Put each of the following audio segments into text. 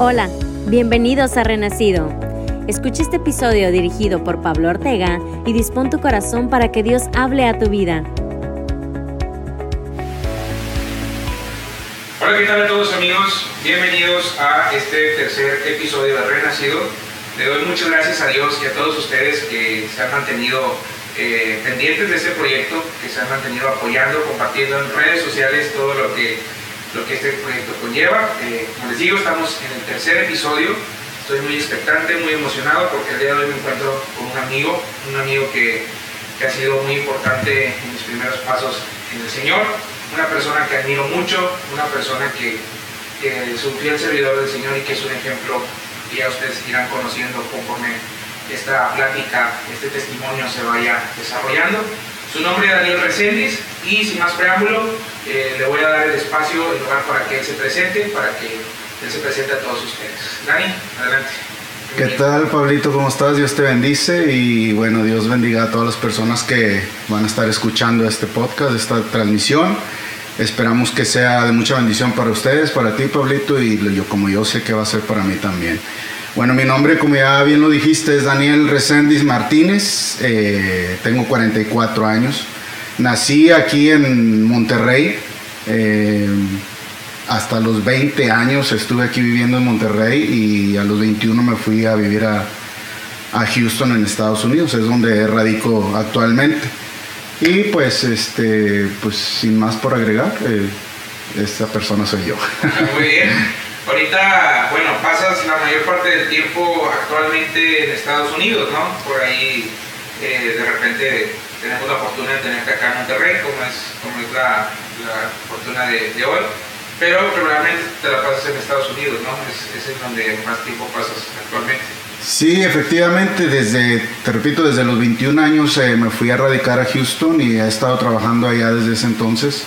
Hola, bienvenidos a Renacido. Escucha este episodio dirigido por Pablo Ortega y dispón tu corazón para que Dios hable a tu vida. Hola, ¿qué tal a todos amigos? Bienvenidos a este tercer episodio de Renacido. Le doy muchas gracias a Dios y a todos ustedes que se han mantenido eh, pendientes de este proyecto, que se han mantenido apoyando, compartiendo en redes sociales todo lo que lo que este proyecto conlleva. Eh, como les digo, estamos en el tercer episodio. Estoy muy expectante, muy emocionado porque el día de hoy me encuentro con un amigo, un amigo que, ha sido muy importante en mis primeros pasos en el Señor, una persona que admiro mucho, una persona que, que es un fiel servidor del Señor y que es un ejemplo que ya ustedes irán conociendo conforme esta plática, este testimonio se vaya desarrollando. Su nombre es Daniel Reséndiz y sin más preámbulo, eh, le voy a dar el espacio, el lugar para que él se presente, para que él se presente a todos ustedes. Dani, adelante. ¿Qué tal, Pablito? ¿Cómo estás? Dios te bendice y bueno, Dios bendiga a todas las personas que van a estar escuchando este podcast, esta transmisión. Esperamos que sea de mucha bendición para ustedes, para ti, Pablito, y yo como yo sé que va a ser para mí también. Bueno, mi nombre, como ya bien lo dijiste, es Daniel Reséndiz Martínez. Eh, tengo 44 años. Nací aquí en Monterrey. Eh, hasta los 20 años estuve aquí viviendo en Monterrey y a los 21 me fui a vivir a, Houston en Estados Unidos, es donde radico actualmente. Y pues, este, pues sin más por agregar, eh, esta persona soy yo. Muy bien. Ahorita, bueno, pasas la mayor parte del tiempo actualmente en Estados Unidos, ¿no? Por ahí eh, de repente tenemos la fortuna de tenerte acá en Monterrey, como es, como es la, fortuna de, hoy. Pero regularmente te la pasas en Estados Unidos, ¿no? Es, es donde más tiempo pasas actualmente. Sí, efectivamente, desde, te repito, desde los 21 años eh, me fui a radicar a Houston y he estado trabajando allá desde ese entonces.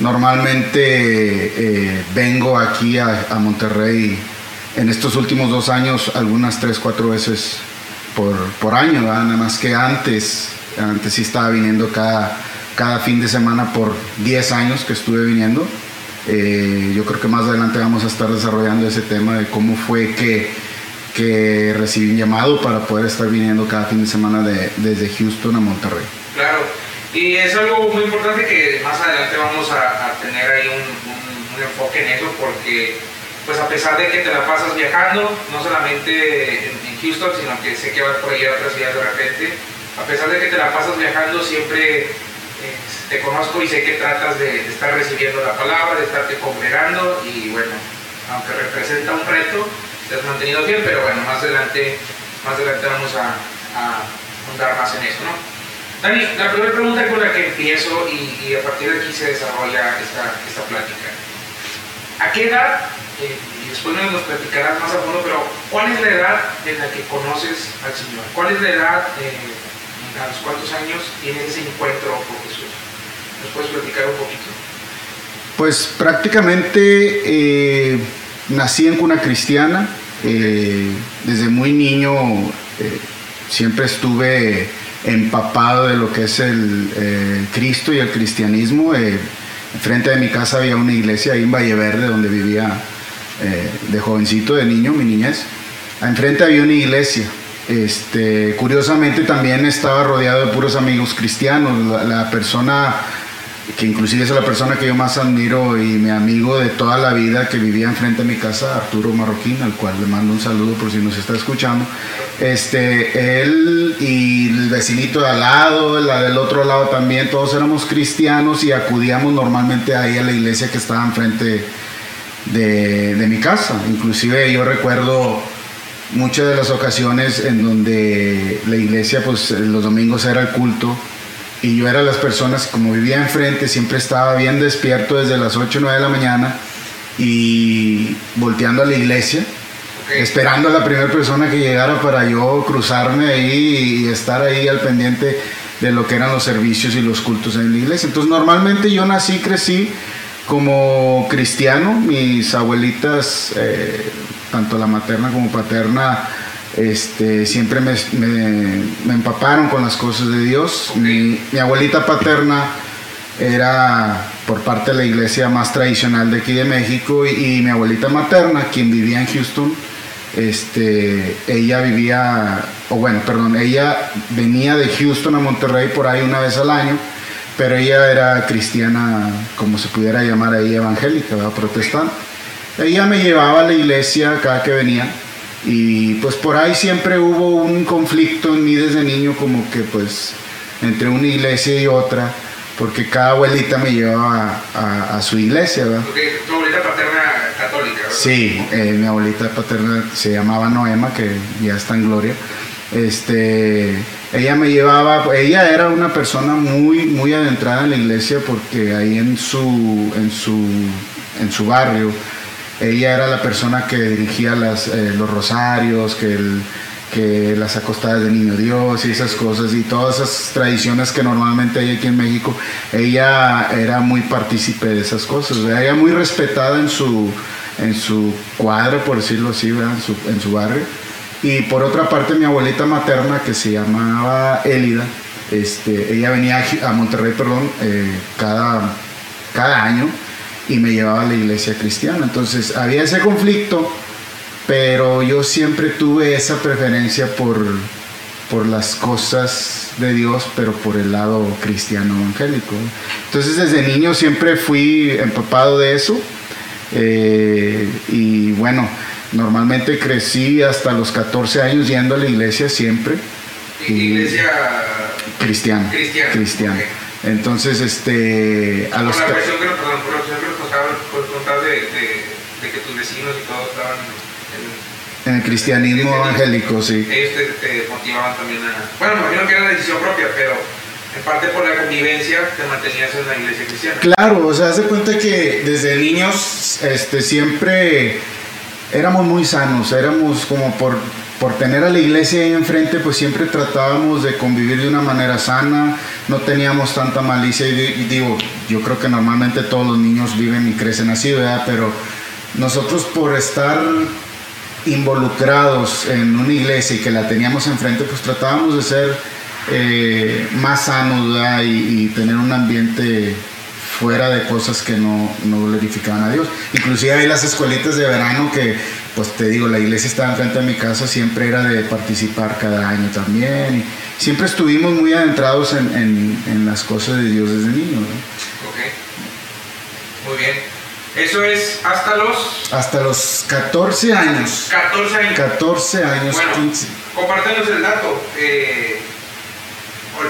Normalmente eh, vengo aquí a, Monterrey en estos últimos dos años algunas tres, cuatro veces por, año, nada más que antes, antes sí estaba viniendo cada, cada fin de semana por 10 años que estuve viniendo. Eh, yo creo que más adelante vamos a estar desarrollando ese tema de cómo fue que, que recibí un llamado para poder estar viniendo cada fin de semana desde Houston a Monterrey. Claro. Y es algo muy importante que más adelante vamos a, tener ahí un, enfoque en eso porque pues a pesar de que te la pasas viajando, no solamente en, Houston, sino que sé que vas por ahí a otras ciudades de repente, a pesar de que te la pasas viajando, siempre eh, te conozco y sé que tratas de, estar recibiendo la palabra, de estarte congregando y bueno, aunque representa un reto, te has mantenido bien, pero bueno, más adelante, más adelante vamos a, a más en eso, ¿no? Dani, la primera pregunta con la que empiezo y, a partir de aquí se desarrolla esta, esta plática. ¿A qué edad, eh, y después nos platicarás más a fondo, pero cuál es la edad en la que conoces al Señor? ¿Cuál es la edad, eh, a los cuántos años tienes ese encuentro con Jesús? ¿Nos puedes platicar un poquito? Pues prácticamente eh, nací en cuna cristiana, desde muy niño siempre estuve empapado de lo que es el eh, Cristo y el cristianismo. Eh, frente de mi casa había una iglesia ahí en Valle Verde donde vivía eh, de jovencito, de niño, mi niñez. Enfrente había una iglesia. Este, curiosamente también estaba rodeado de puros amigos cristianos. la persona que inclusive es la persona que yo más admiro y mi amigo de toda la vida que vivía enfrente de mi casa, Arturo Marroquín, al cual le mando un saludo por si nos está escuchando. Este, él y el vecinito de al lado, la del otro lado también, todos éramos cristianos y acudíamos normalmente ahí a la iglesia que estaba enfrente de, de mi casa. Inclusive yo recuerdo muchas de las ocasiones en donde la iglesia, pues los domingos era el culto y yo era las personas, como vivía enfrente, siempre estaba bien despierto desde las 8 o 9 de la mañana y volteando a la iglesia, esperando a la primera persona que llegara para yo cruzarme ahí y estar ahí al pendiente de lo que eran los servicios y los cultos en la iglesia. Entonces normalmente yo nací, crecí como cristiano, mis abuelitas, eh, tanto la materna como paterna, este, siempre me, empaparon con las cosas de Dios. Mi, abuelita paterna era por parte de la iglesia más tradicional de aquí de México y, mi abuelita materna, quien vivía en Houston, este, ella vivía, o bueno, perdón, ella venía de Houston a Monterrey por ahí una vez al año, pero ella era cristiana, como se pudiera llamar ahí, evangélica, protestante. Ella me llevaba a la iglesia cada que venía y pues por ahí siempre hubo un conflicto en mí desde niño como que pues entre una iglesia y otra porque cada abuelita me llevaba a, su iglesia, ¿verdad? Porque tu abuelita paterna católica, ¿verdad? Sí, eh, mi abuelita paterna se llamaba Noema, que ya está en gloria. Este, ella me llevaba, ella era una persona muy, muy adentrada en la iglesia porque ahí en su, en su, en su barrio, ella era la persona que dirigía eh, los rosarios, que las acostadas de Niño Dios y esas cosas y todas esas tradiciones que normalmente hay aquí en México, ella era muy partícipe de esas cosas, ella muy respetada en su, en su cuadro, por decirlo así, en su, en su, barrio. Y por otra parte mi abuelita materna que se llamaba Elida, este, ella venía a Monterrey, perdón, eh, cada, cada año y me llevaba a la iglesia cristiana. Entonces había ese conflicto pero yo siempre tuve esa preferencia por, por las cosas de Dios, pero por el lado cristiano evangélico. Entonces desde niño siempre fui empapado de eso. Eh, y bueno, normalmente crecí hasta los 14 años yendo a la iglesia siempre. iglesia cristiana. Cristiana. Entonces, este, a los... Por la de, de que tus vecinos y todos estaban en el cristianismo evangélico, sí. Ellos te, motivaban también a... Bueno, me imagino que era decisión propia, pero en parte por la convivencia te mantenías en la iglesia cristiana. Claro, o sea, hace cuenta que desde niños este, siempre éramos muy sanos, éramos como por, por tener a la iglesia ahí enfrente, pues siempre tratábamos de convivir de una manera sana, no teníamos tanta malicia y, digo, yo creo que normalmente todos los niños viven y crecen así, ¿verdad? Pero nosotros por estar involucrados en una iglesia y que la teníamos enfrente, pues tratábamos de ser eh, más sanos y, tener un ambiente fuera de cosas que no, no glorificaban a Dios. Inclusive hay las escuelitas de verano que, pues te digo, la iglesia estaba enfrente de mi casa, siempre era de participar cada año también. Y siempre estuvimos muy adentrados en, en, las cosas de Dios desde niños. Muy bien. Eso es hasta los... Hasta los 14 años. 14 años. 14 años, bueno, 15. Compártenos el dato. Eh,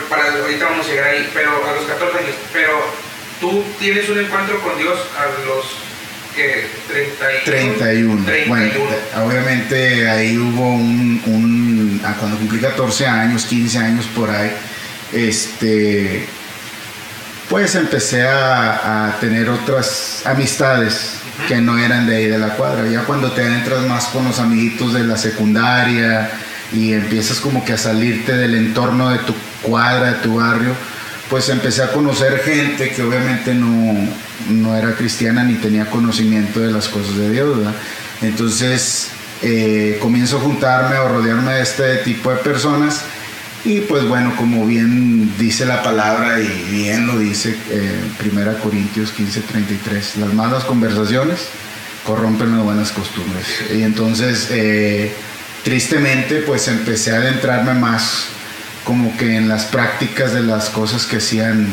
para, ahorita vamos a llegar ahí, pero a los 14 años. Pero tú tienes un encuentro con Dios a los ¿qué? 31. 31. Bueno, obviamente ahí hubo un, un, cuando cumplí 14 años, 15 años por ahí, este pues empecé a, tener otras amistades que no eran de ahí de la cuadra. Ya cuando te entras más con los amiguitos de la secundaria y empiezas como que a salirte del entorno de tu cuadra, de tu barrio, pues empecé a conocer gente que obviamente no, era cristiana ni tenía conocimiento de las cosas de Dios, Entonces eh, comienzo a juntarme o rodearme de este tipo de personas y pues bueno, como bien dice la palabra y bien lo dice eh, 1 Corintios 15:33, las malas conversaciones corrompen las buenas costumbres. Y entonces, eh, tristemente, pues empecé a adentrarme más como que en las prácticas de las cosas que hacían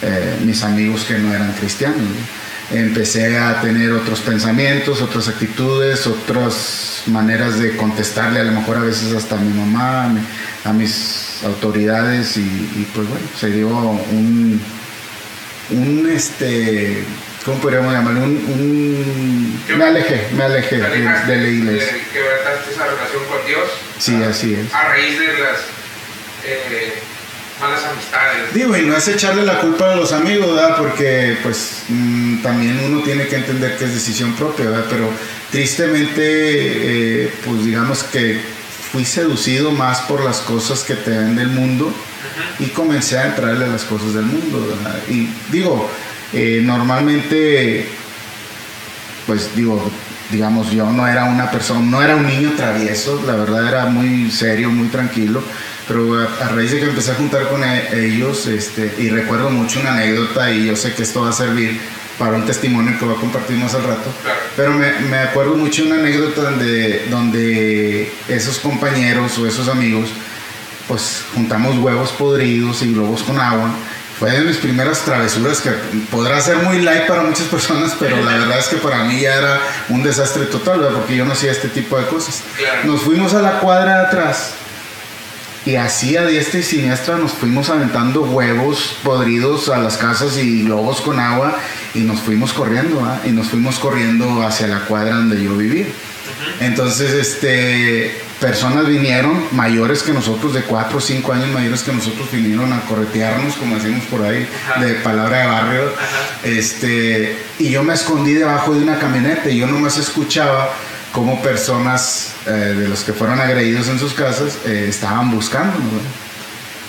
eh, mis amigos que no eran cristianos. Empecé a tener otros pensamientos, otras actitudes, otras maneras de contestarle, a lo mejor a veces hasta a mi mamá, a mis autoridades y, pues bueno, se dio un, un este, ¿cómo podríamos llamarlo? Un, me alejé, me alejé de, la iglesia. ¿Quebrantaste esa relación con Dios? Sí, así es. A raíz de las eh, malas amistades. Digo, y no es echarle la culpa a los amigos, ¿verdad? Porque pues mm, también uno tiene que entender que es decisión propia, ¿verdad? Pero tristemente, eh, pues digamos que fui seducido más por las cosas que te ven del mundo y comencé a entrarle a las cosas del mundo. Y digo, eh, normalmente, pues digo, digamos, yo no era una persona, no era un niño travieso, la verdad era muy serio, muy tranquilo, pero a, raíz de que empecé a juntar con e, ellos, este, y recuerdo mucho una anécdota, y yo sé que esto va a servir para un testimonio que voy a compartir más al rato, pero me, me, acuerdo mucho una anécdota donde, donde esos compañeros o esos amigos, pues juntamos huevos podridos y globos con agua, fue de mis primeras travesuras que podrá ser muy light para muchas personas, pero la verdad es que para mí ya era un desastre total, porque yo no hacía este tipo de cosas. Nos fuimos a la cuadra de atrás y así a diestra y siniestra nos fuimos aventando huevos podridos a las casas y globos con agua y nos fuimos corriendo, y nos fuimos corriendo hacia la cuadra donde yo vivía. Entonces, este, personas vinieron, mayores que nosotros, de 4 o 5 años mayores que nosotros, vinieron a corretearnos, como decimos por ahí, de palabra de barrio. Este, y yo me escondí debajo de una camioneta y yo nomás escuchaba cómo personas eh, de los que fueron agredidos en sus casas eh, estaban buscando.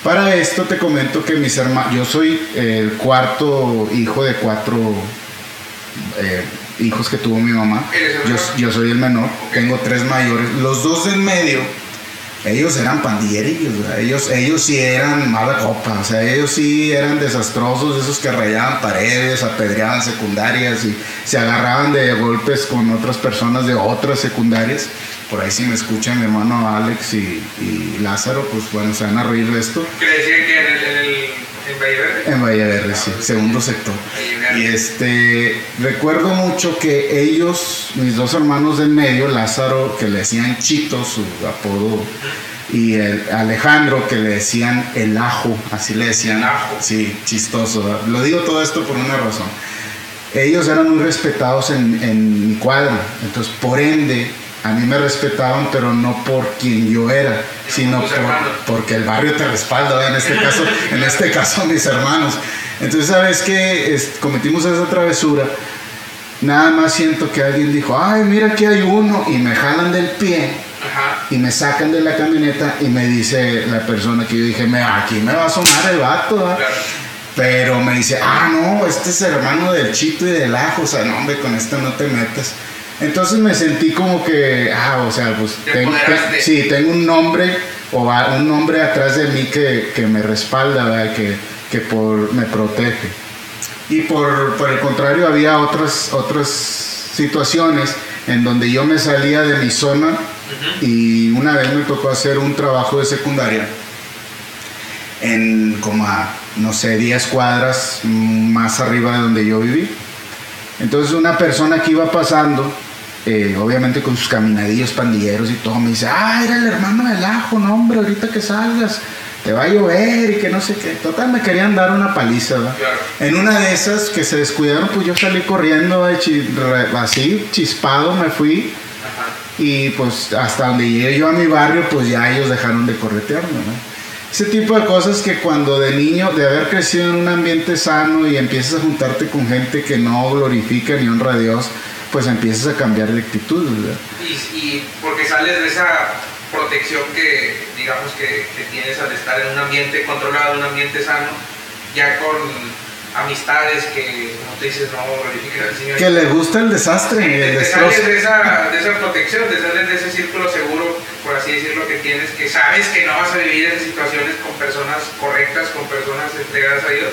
Para esto te comento que mis hermanos, yo soy el cuarto hijo de cuatro eh, hijos que tuvo mi mamá. Yo, soy el menor, tengo tres mayores. Los dos del medio, ellos eran pandillerillos, ellos, ellos sí eran mala copa, o sea, ellos sí eran desastrosos, esos que rayaban paredes, apedreaban secundarias y se agarraban de golpes con otras personas de otras secundarias. Por ahí si me escuchan mi hermano Alex y, Lázaro, pues bueno, se van a reír de esto. Que decían que en el ¿En En Valle Verde, sí, segundo sector. Y este, recuerdo mucho que ellos, mis dos hermanos del medio, Lázaro, que le decían Chito, su apodo, y el Alejandro, que le decían el ajo, así le decían. ajo. Sí, chistoso. Lo digo todo esto por una razón. Ellos eran muy respetados en, en mi cuadra, entonces por ende a mí me respetaban, pero no por quien yo era, sino por, porque el barrio te respalda, en este caso, en este caso mis hermanos. Entonces, ¿sabes qué? cometimos esa travesura. Nada más siento que alguien dijo, ay, mira que hay uno, y me jalan del pie, y me sacan de la camioneta, y me dice la persona que yo dije, me, aquí me va a sonar el vato, Pero me dice, ah, no, este es hermano del chito y del ajo, o sea, no, hombre, con esto no te metes. Entonces me sentí como que, ah, o sea, pues tengo, sí, tengo un nombre o un nombre atrás de mí que, me respalda, que, que por, me protege. Y por, el contrario, había otras, otras situaciones en donde yo me salía de mi zona y una vez me tocó hacer un trabajo de secundaria en como a, no sé, 10 cuadras más arriba de donde yo viví. Entonces una persona que iba pasando eh, obviamente con sus caminadillos pandilleros y todo, me dice, ah, era el hermano del ajo, no hombre, ahorita que salgas, te va a llover y que no sé qué. Total, me querían dar una paliza, ¿verdad? En una de esas que se descuidaron, pues yo salí corriendo así, chispado, me fui. Y pues hasta donde llegué yo a mi barrio, pues ya ellos dejaron de corretearme, ¿no? Ese tipo de cosas que cuando de niño, de haber crecido en un ambiente sano y empiezas a juntarte con gente que no glorifica ni honra a Dios, pues empiezas a cambiar de actitud, ¿verdad? Y, porque sales de esa protección que, digamos, que, tienes al estar en un ambiente controlado, un ambiente sano, ya con amistades que, como te dices, no al Señor. Que le gusta el desastre y el te sales de esa, de esa protección, te sales de ese círculo seguro, por así decirlo, que tienes, que sabes que no vas a vivir en situaciones con personas correctas, con personas entregadas a Dios,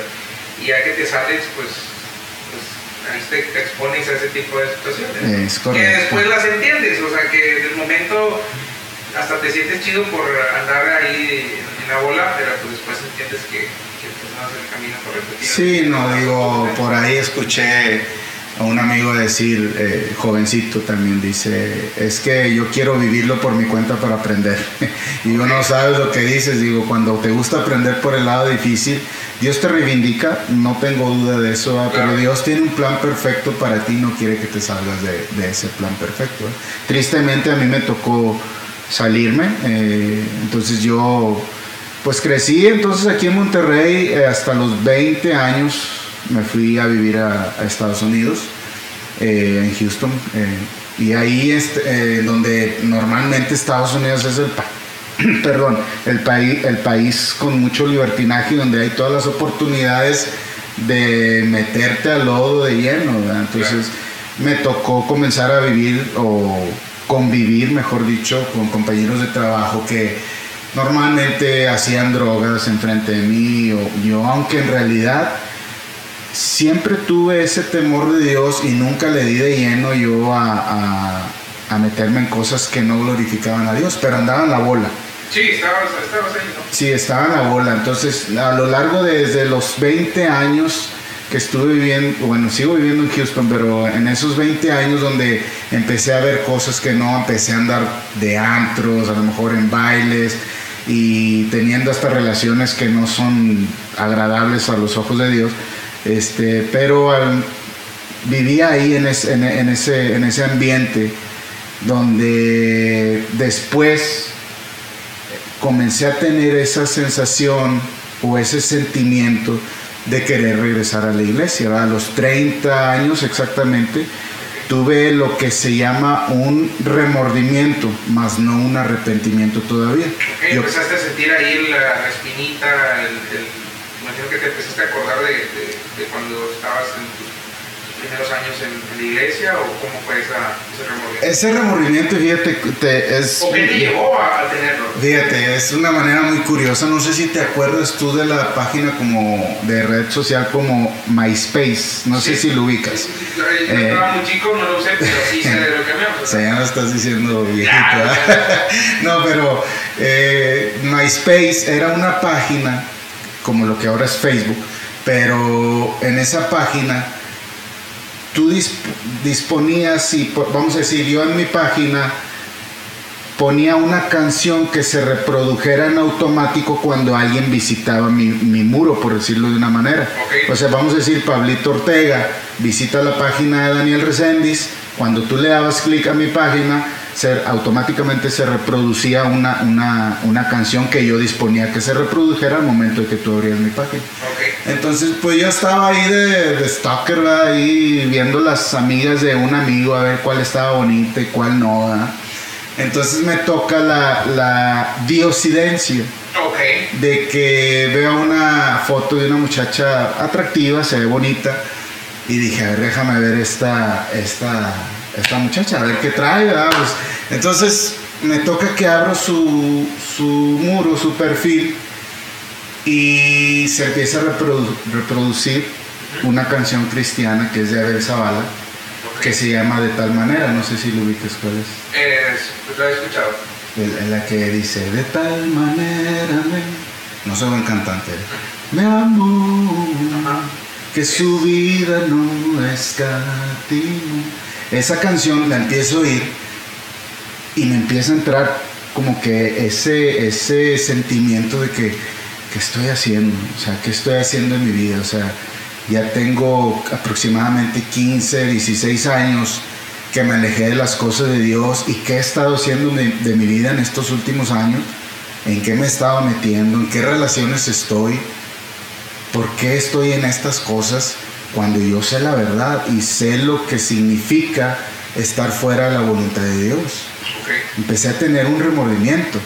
y ya que te sales, pues ahí te, expones a ese tipo de situaciones. que después las entiendes, o sea que en el momento hasta te sientes chido por andar ahí en la bola, pero pues después entiendes que, que pues no es el camino correcto. Sí, no digo, por ahí escuché a un amigo decir, eh, jovencito también dice, es que yo quiero vivirlo por mi cuenta para aprender. y uno sabe lo que dices, digo, cuando te gusta aprender por el lado difícil, Dios te reivindica, no tengo duda de eso, pero Dios tiene un plan perfecto para ti, no quiere que te salgas de, ese plan perfecto. Tristemente a mí me tocó salirme, eh, entonces yo pues crecí entonces aquí en Monterrey eh, hasta los 20 años me fui a vivir a, Estados Unidos, eh, en Houston, eh, y ahí es eh, donde normalmente Estados Unidos es el, perdón, el, país, el país con mucho libertinaje, donde hay todas las oportunidades de meterte al lodo de lleno, entonces me tocó comenzar a vivir o convivir, mejor dicho, con compañeros de trabajo que normalmente hacían drogas enfrente de mí, o yo, aunque en realidad siempre tuve ese temor de Dios y nunca le di de lleno yo a, a, meterme en cosas que no glorificaban a Dios, pero andaba en la bola. Sí, estabas, estabas ahí, ¿no? Sí, estaba en la bola. Entonces, a lo largo de desde los 20 años que estuve viviendo, bueno, sigo viviendo en Houston, pero en esos 20 años donde empecé a ver cosas que no, empecé a andar de antros, a lo mejor en bailes y teniendo estas relaciones que no son agradables a los ojos de Dios, este, pero vivía ahí en, ese, en ese ambiente donde después comencé a tener esa sensación o ese sentimiento de querer regresar a la iglesia. A los 30 años exactamente tuve lo que se llama un remordimiento, más no un arrepentimiento todavía. empezaste a sentir ahí la, espinita, el, imagino que te empezaste a acordar de, de cuando estabas en tus primeros años en, la iglesia o cómo fue ese remordimiento? Ese remordimiento, fíjate, es... ¿O qué te llevó a, tenerlo? Fíjate, es una manera muy curiosa. No sé si te acuerdas tú de la página como de red social como MySpace. No sé si lo ubicas. yo estaba eh, muy chico, no lo sé, pero sí sé de lo que me. O sea, ya no estás diciendo viejito. no, pero eh, MySpace era una página como lo que ahora es Facebook, pero en esa página tú disponías, y vamos a decir, yo en mi página ponía una canción que se reprodujera en automático cuando alguien visitaba mi, muro, por decirlo de una manera. O sea, vamos a decir, Pablito Ortega visita la página de Daniel Reséndiz, cuando tú le dabas clic a mi página, automáticamente se reproducía una, una, canción que yo disponía que se reprodujera al momento de que tú abrías mi página. Entonces, pues yo estaba ahí de, de stalker, ahí viendo las amigas de un amigo a ver cuál estaba bonita y cuál no. Entonces me toca la, la diosidencia. De que veo una foto de una muchacha atractiva, se ve bonita, y dije, a ver, déjame ver esta, esta esta muchacha, a ver qué trae, pues, entonces me toca que abro su, su, muro, su perfil, y se empieza a reproducir una canción cristiana que es de Abel Zavala, que se llama De tal manera, no sé si lo ubicas cuál es. pues lo he escuchado. En la que dice, de tal manera, no soy buen cantante, me amó, que su vida no escatimó esa canción la empiezo a oír y me empieza a entrar como que ese, ese sentimiento de que, ¿qué estoy haciendo? O sea, ¿qué estoy haciendo en mi vida? O sea, ya tengo aproximadamente 15, 16 años que me alejé de las cosas de Dios y qué he estado haciendo de, de mi vida en estos últimos años, en qué me estaba metiendo, en qué relaciones estoy, por qué estoy en estas cosas cuando yo sé la verdad y sé lo que significa estar fuera de la voluntad de Dios. Empecé a tener un remordimiento,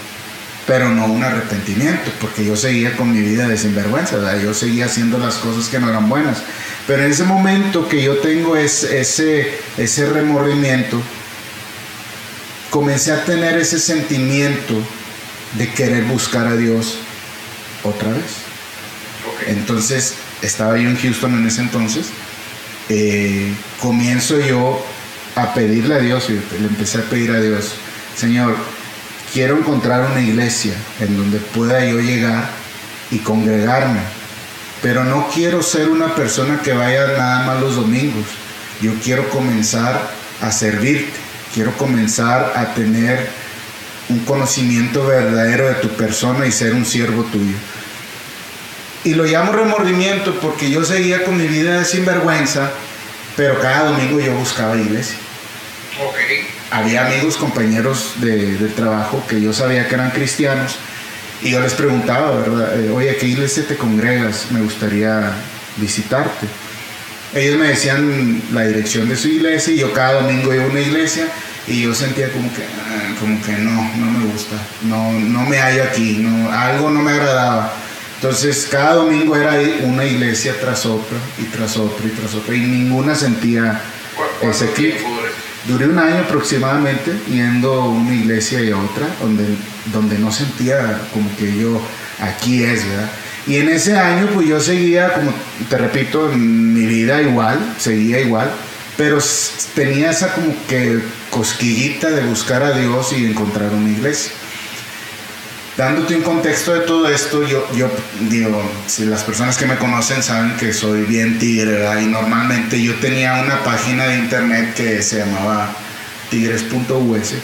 pero no un arrepentimiento, porque yo seguía con mi vida de sinvergüenza, yo seguía haciendo las cosas que no eran buenas. Pero en ese momento que yo tengo ese, ese, ese remordimiento, comencé a tener ese sentimiento de querer buscar a Dios otra vez. Entonces, estaba yo en Houston en ese entonces, eh, comienzo yo a pedirle a Dios, y le empecé a pedir a Dios, Señor, quiero encontrar una iglesia en donde pueda yo llegar y congregarme, pero no quiero ser una persona que vaya nada más los domingos, yo quiero comenzar a servirte, quiero comenzar a tener un conocimiento verdadero de tu persona y ser un siervo tuyo. Y lo llamo remordimiento porque yo seguía con mi vida de sinvergüenza, pero cada domingo yo buscaba iglesia. Había amigos, compañeros de, trabajo que yo sabía que eran cristianos y yo les preguntaba, ¿verdad? Eh, Oye, ¿a qué iglesia te congregas? Me gustaría visitarte. Ellos me decían la dirección de su iglesia y yo cada domingo iba a una iglesia y yo sentía como que, ah, como que no, no me gusta, no, no me hallo aquí, no, algo no me agradaba. Entonces cada domingo era una iglesia tras otra y tras otra y tras otra y ninguna sentía ese clic. Duré un año aproximadamente yendo a una iglesia y a otra, donde, donde no sentía como que yo, aquí es, ¿verdad? Y en ese año pues yo seguía, como te repito, mi vida igual, seguía igual, pero tenía esa como que cosquillita de buscar a Dios y encontrar una iglesia. Dándote un contexto de todo esto, yo, digo, si las personas que me conocen saben que soy bien tigre, ¿verdad? Y normalmente yo tenía una página de internet que se llamaba tigres.us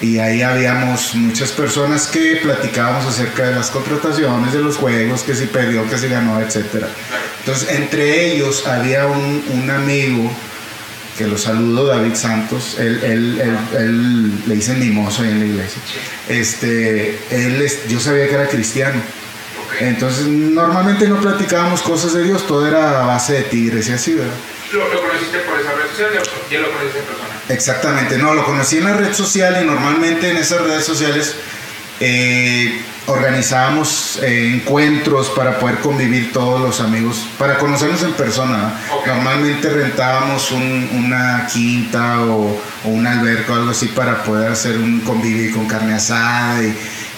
y ahí habíamos muchas personas que platicábamos acerca de las contrataciones de los juegos, que si perdió, que si ganó, etc. Entonces, entre ellos había un amigo que lo saludo, David Santos, él, él, él, le dice mimoso ahí en la iglesia. Este, él, yo sabía que era cristiano. Entonces, normalmente no platicábamos cosas de Dios, todo era a base de tigres y así, ¿verdad? ¿Lo, conociste por esa red social o ya lo conociste en persona? Exactamente, no, lo conocí en la red social y normalmente en esas redes sociales eh, organizábamos eh, encuentros para poder convivir todos los amigos, para conocernos en persona. Normalmente rentábamos una quinta o, un alberco o algo así para poder hacer un convivir con carne asada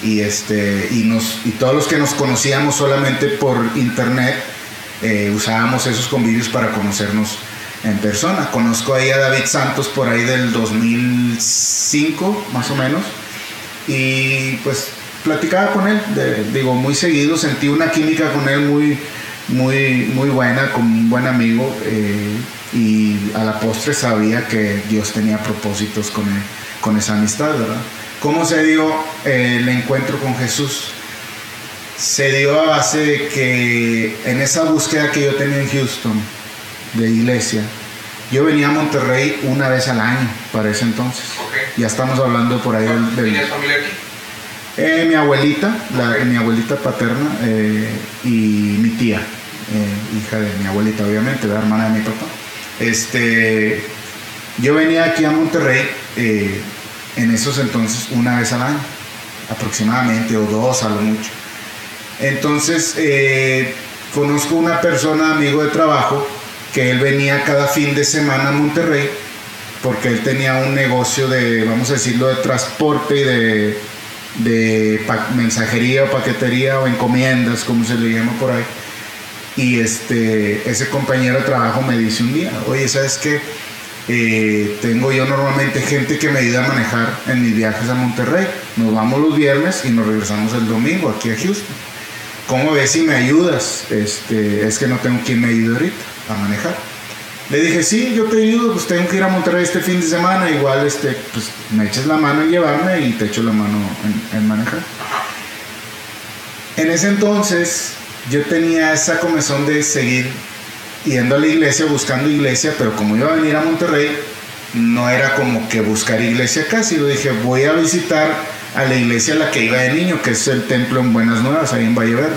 y, este, y, nos, y todos los que nos conocíamos solamente por internet eh, usábamos esos convivios para conocernos en persona. Conozco ahí a David Santos por ahí del 2005 más o menos y pues platicaba con él, digo, muy seguido, sentí una química con él muy, muy, muy buena, con un buen amigo, eh, y a la postre sabía que Dios tenía propósitos con, con esa amistad, ¿verdad? ¿Cómo se dio eh, el encuentro con Jesús? Se dio a base de que en esa búsqueda que yo tenía en Houston, de iglesia, yo venía a Monterrey una vez al año para ese entonces. Ya estamos hablando por ahí del... del familia aquí? Eh, mi abuelita, la, mi abuelita paterna eh, y mi tía, eh, hija de mi abuelita, obviamente, la hermana de mi papá. Este, yo venía aquí a Monterrey en esos entonces una vez al año, aproximadamente, o dos a lo mucho. Entonces, conozco una persona, amigo de trabajo, que él venía cada fin de semana a Monterrey, porque él tenía un negocio de, vamos a decirlo, de transporte y de de mensajería o paquetería o encomiendas, como se le llama por ahí. Y este, ese compañero de trabajo me dice un día, oye, ¿sabes qué? Eh, tengo yo normalmente gente que me ayuda a manejar en mis viajes a Monterrey. Nos vamos los viernes y nos regresamos el domingo aquí a Houston. ¿Cómo ves si me ayudas? Este, es que no tengo quien me ayude ahorita a manejar. Le dije, sí, yo te ayudo, pues tengo que ir a Monterrey este fin de semana, igual este, pues me eches la mano en llevarme y te echo la mano en, manejar. En ese entonces yo tenía esa comezón de seguir yendo a la iglesia, buscando iglesia, pero como iba a venir a Monterrey, no era como que buscar iglesia casi, lo dije, voy a visitar a la iglesia a la que iba de niño, que es el templo en Buenas Nuevas, ahí en Valle Verde.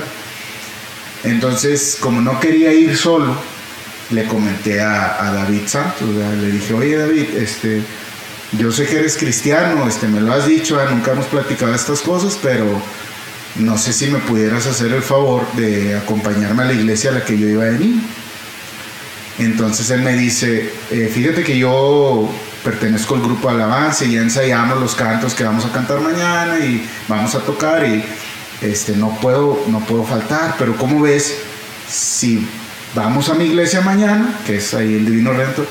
Entonces, como no quería ir solo, le comenté a, David Santos, le dije, oye David, este, yo sé que eres cristiano, este, me lo has dicho, nunca hemos platicado estas cosas, pero no sé si me pudieras hacer el favor de acompañarme a la iglesia a la que yo iba de niño. Entonces él me dice, eh, fíjate que yo pertenezco al grupo Alabanza y ya ensayamos los cantos que vamos a cantar mañana y vamos a tocar y este, no, puedo, no puedo faltar, pero ¿cómo ves si vamos a mi iglesia mañana, que es ahí el Divino Rento,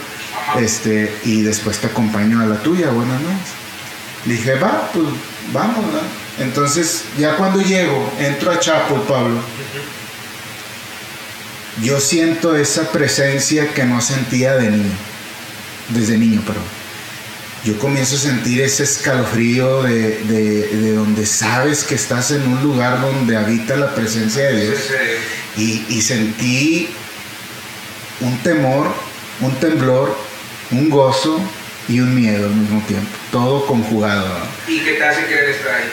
este, y después te acompaño a la tuya, buenas noches. Le dije, va, pues vamos, ¿verdad? Entonces, ya cuando llego, entro a Chapo, Pablo, yo siento esa presencia que no sentía de niño, desde niño, perdón. Yo comienzo a sentir ese escalofrío de, de donde sabes que estás en un lugar donde habita la presencia de Dios. Y, y sentí un temor, un temblor, un gozo y un miedo al mismo tiempo, todo conjugado. ¿Y qué te hace querer estar ahí?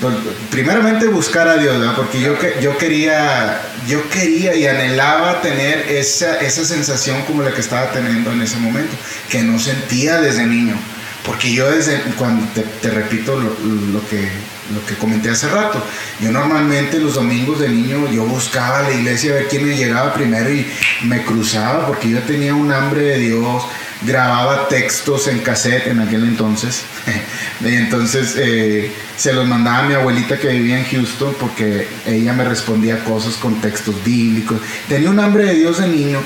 Pues, primeramente buscar a Dios, porque yo, yo, quería, yo quería y anhelaba tener esa, esa sensación como la que estaba teniendo en ese momento, que no sentía desde niño. Porque yo desde, cuando te, repito lo, que, lo que comenté hace rato, yo normalmente los domingos de niño yo buscaba la iglesia a ver quién me llegaba primero y me cruzaba porque yo tenía un hambre de Dios, grababa textos en cassette en aquel entonces. entonces eh, se los mandaba a mi abuelita que vivía en Houston porque ella me respondía cosas con textos bíblicos. Tenía un hambre de Dios de niño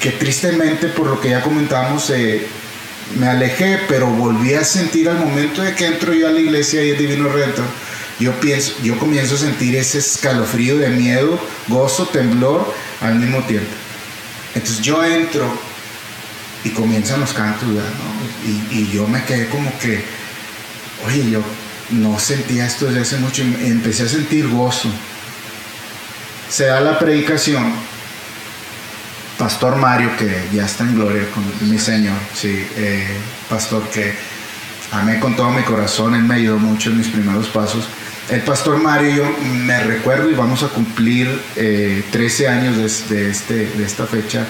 que tristemente, por lo que ya comentamos, eh, me alejé, pero volví a sentir al momento de que entro yo a la iglesia y el Divino Redentor, yo, pienso, yo comienzo a sentir ese escalofrío de miedo, gozo, temblor al mismo tiempo. Entonces yo entro y comienzan los cantos, y, y, yo me quedé como que, oye, yo no sentía esto desde hace mucho y empecé a sentir gozo. Se da la predicación Pastor Mario, que ya está en gloria con mi Señor, sí, eh, pastor que amé con todo mi corazón, él me ayudó mucho en mis primeros pasos. El pastor Mario, yo me recuerdo y vamos a cumplir 13 eh, años de, este, de esta fecha.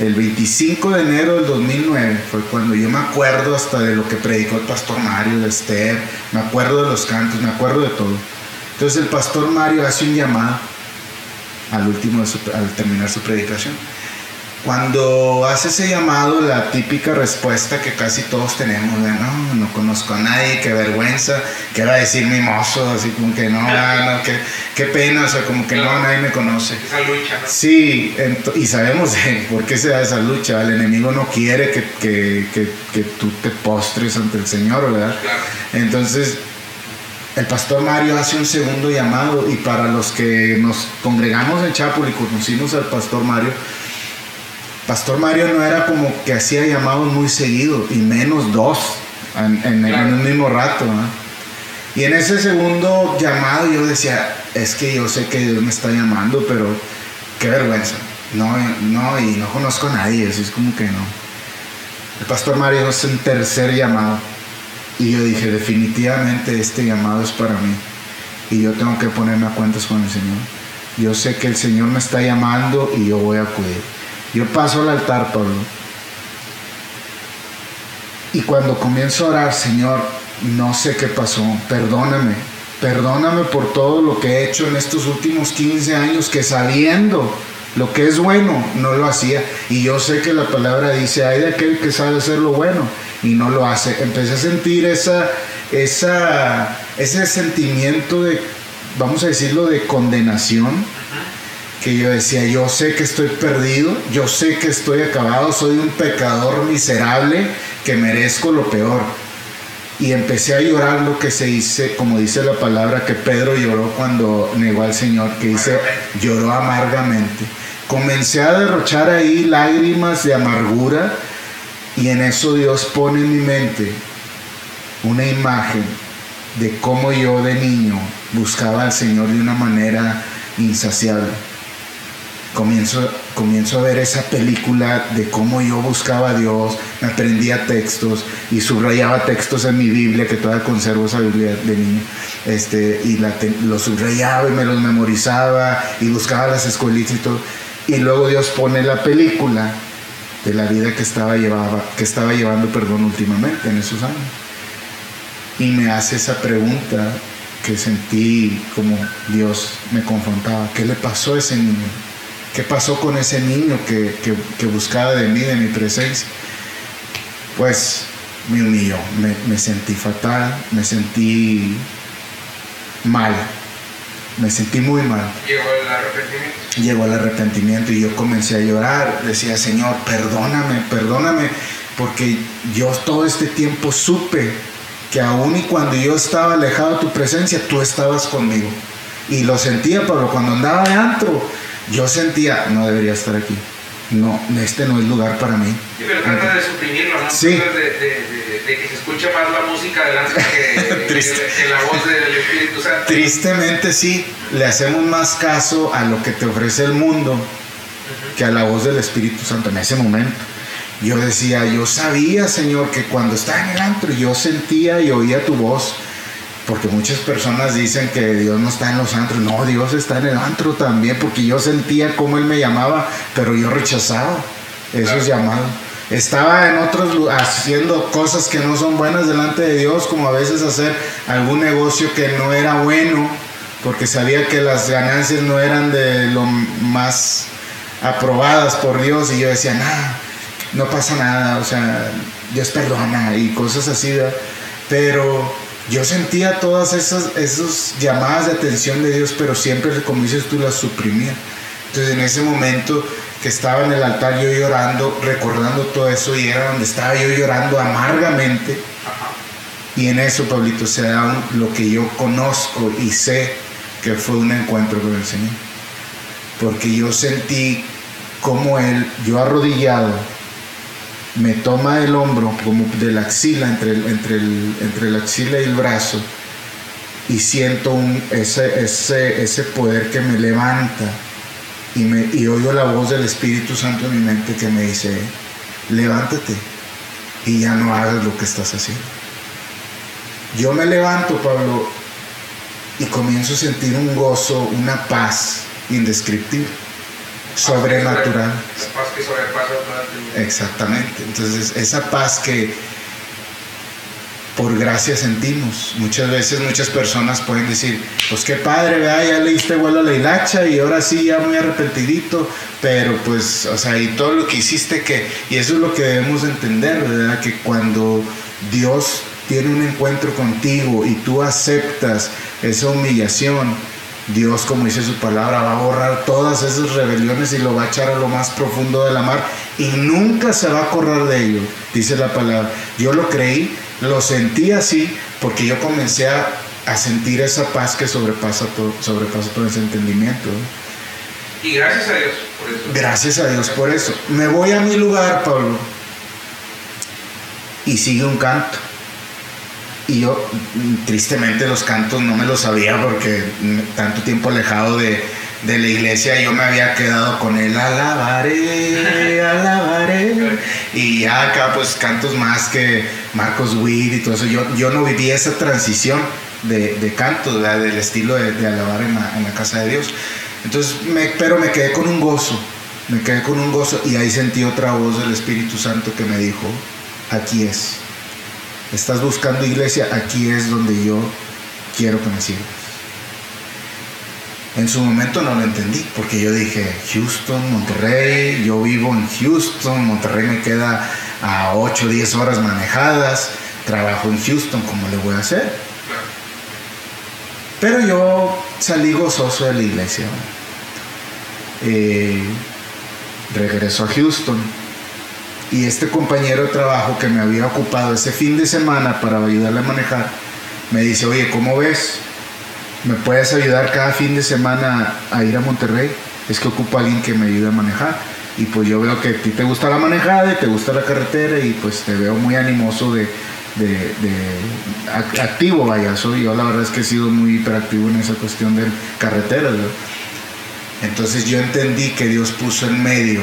El 25 de enero del 2009 fue cuando yo me acuerdo hasta de lo que predicó el pastor Mario, de Esther, me acuerdo de los cantos, me acuerdo de todo. Entonces el pastor Mario hace un llamado al último, al terminar su predicación cuando hace ese llamado, la típica respuesta que casi todos tenemos, no, no conozco a nadie, qué vergüenza, qué va a decir mi mozo, así como que no, no, qué, qué pena, o sea, como que no, nadie me conoce. Esa lucha. Sí, y sabemos por qué se da esa lucha, el enemigo no quiere que, que, que, que tú te postres ante el Señor, ¿verdad? Claro. Entonces, el pastor Mario hace un segundo llamado y para los que nos congregamos en Chapul y conocimos al pastor Mario, Pastor Mario no era como que hacía llamados muy seguido, y menos dos en, el mismo rato. Y en ese segundo llamado yo decía, es que yo sé que Dios me está llamando, pero qué vergüenza. No, no, y no conozco a nadie, así es como que no. El pastor Mario es un tercer llamado. Y yo dije, definitivamente este llamado es para mí. Y yo tengo que ponerme a cuentas con el Señor. Yo sé que el Señor me está llamando y yo voy a acudir. Yo paso al altar, Pablo. Y cuando comienzo a orar, Señor, no sé qué pasó, perdóname, perdóname por todo lo que he hecho en estos últimos 15 años, que sabiendo lo que es bueno, no lo hacía. Y yo sé que la palabra dice, hay de aquel que sabe hacer lo bueno y no lo hace. Empecé a sentir esa, esa, ese sentimiento de, vamos a decirlo, de condenación que yo decía, yo sé que estoy perdido, yo sé que estoy acabado, soy un pecador miserable que merezco lo peor. Y empecé a llorar lo que se dice, como dice la palabra que Pedro lloró cuando negó al Señor, que dice, lloró amargamente. Comencé a derrochar ahí lágrimas de amargura y en eso Dios pone en mi mente una imagen de cómo yo de niño buscaba al Señor de una manera insaciable comienzo, comienzo a ver esa película de cómo yo buscaba a Dios, me aprendía textos y subrayaba textos en mi Biblia, que todavía conservo esa Biblia de niño, este, y la, lo subrayaba y me los memorizaba y buscaba las escuelitas y todo. Y luego Dios pone la película de la vida que estaba, llevaba, que estaba llevando perdón últimamente en esos años. Y me hace esa pregunta que sentí como Dios me confrontaba. ¿Qué le pasó a ese niño? ¿Qué pasó con ese niño que, buscaba de mí, de mi presencia? Pues me humilló, me, sentí fatal, me sentí mal, me sentí muy mal. Llegó el arrepentimiento. Llegó el arrepentimiento y yo comencé a llorar. Decía, Señor, perdóname, perdóname, porque yo todo este tiempo supe que aún y cuando yo estaba alejado de tu presencia, tú estabas conmigo. Y lo sentía, pero cuando andaba de antro, yo sentía, no debería estar aquí. No, este no es lugar para mí. Sí, pero trata de suprimirlo, ¿no? Sí. De, de, de, que se escuche más la música que, que, la voz del Espíritu Santo. Tristemente sí, le hacemos más caso a lo que te ofrece el mundo que a la voz del Espíritu Santo en ese momento. Yo decía, yo sabía, Señor, que cuando estaba en el antro yo sentía y oía tu voz porque muchas personas dicen que Dios no está en los antros. No, Dios está en el antro también, porque yo sentía cómo Él me llamaba, pero yo rechazaba esos llamados. Estaba en otros lugares haciendo cosas que no son buenas delante de Dios, como a veces hacer algún negocio que no era bueno, porque sabía que las ganancias no eran de lo más aprobadas por Dios, y yo decía, nada no pasa nada, o sea, Dios perdona y cosas así, pero yo sentía todas esas, esas llamadas de atención de Dios, pero siempre, como dices tú, las suprimía. Entonces en ese momento que estaba en el altar yo llorando, recordando todo eso y era donde estaba yo llorando amargamente. Y en eso, Pablito, se da lo que yo conozco y sé que fue un encuentro con el Señor. Porque yo sentí como Él, yo arrodillado, me toma el hombro, como de la axila, entre, entre, el, entre la axila y el brazo, y siento un, ese, ese, ese poder que me levanta y, me, y oigo la voz del Espíritu Santo en mi mente que me dice, levántate y ya no hagas lo que estás haciendo. Yo me levanto, Pablo, y comienzo a sentir un gozo, una paz indescriptible, sobrenatural. paz que sobrepasa Exactamente. Entonces, esa paz que por gracia sentimos. Muchas veces muchas personas pueden decir, pues qué padre, vea, ya leíste igual a la hilacha y ahora sí ya muy arrepentidito, pero pues, o sea, y todo lo que hiciste que, y eso es lo que debemos entender, ¿verdad? Que cuando Dios tiene un encuentro contigo y tú aceptas esa humillación, Dios, como dice su palabra, va a borrar todas esas rebeliones y lo va a echar a lo más profundo de la mar y nunca se va a correr de ello, dice la palabra. Yo lo creí, lo sentí así porque yo comencé a, sentir esa paz que sobrepasa todo, sobrepasa todo ese entendimiento. Y gracias a Dios por eso. Gracias a Dios por eso. Me voy a mi lugar, Pablo, y sigue un canto. Y yo, tristemente, los cantos no me los sabía porque tanto tiempo alejado de, la iglesia, yo me había quedado con el alabaré, alabaré. Y ya acá, pues cantos más que Marcos Witt y todo eso. Yo, yo no viví esa transición de, de canto, del estilo de, alabar en la, casa de Dios. Entonces, me, pero me quedé con un gozo, me quedé con un gozo y ahí sentí otra voz del Espíritu Santo que me dijo, aquí es estás buscando iglesia, aquí es donde yo quiero que me sigas. En su momento no lo entendí, porque yo dije, Houston, Monterrey, yo vivo en Houston, Monterrey me queda a 8 o 10 horas manejadas, trabajo en Houston, ¿cómo le voy a hacer? Pero yo salí gozoso de la iglesia. Eh, regreso a Houston y este compañero de trabajo que me había ocupado ese fin de semana para ayudarle a manejar, me dice, oye, ¿cómo ves? ¿Me puedes ayudar cada fin de semana a ir a Monterrey? Es que ocupo a alguien que me ayude a manejar. Y pues yo veo que a ti te gusta la manejada y te gusta la carretera y pues te veo muy animoso de, activo, vaya. Soy, yo la verdad es que he sido muy hiperactivo en esa cuestión de carretera. Entonces yo entendí que Dios puso en medio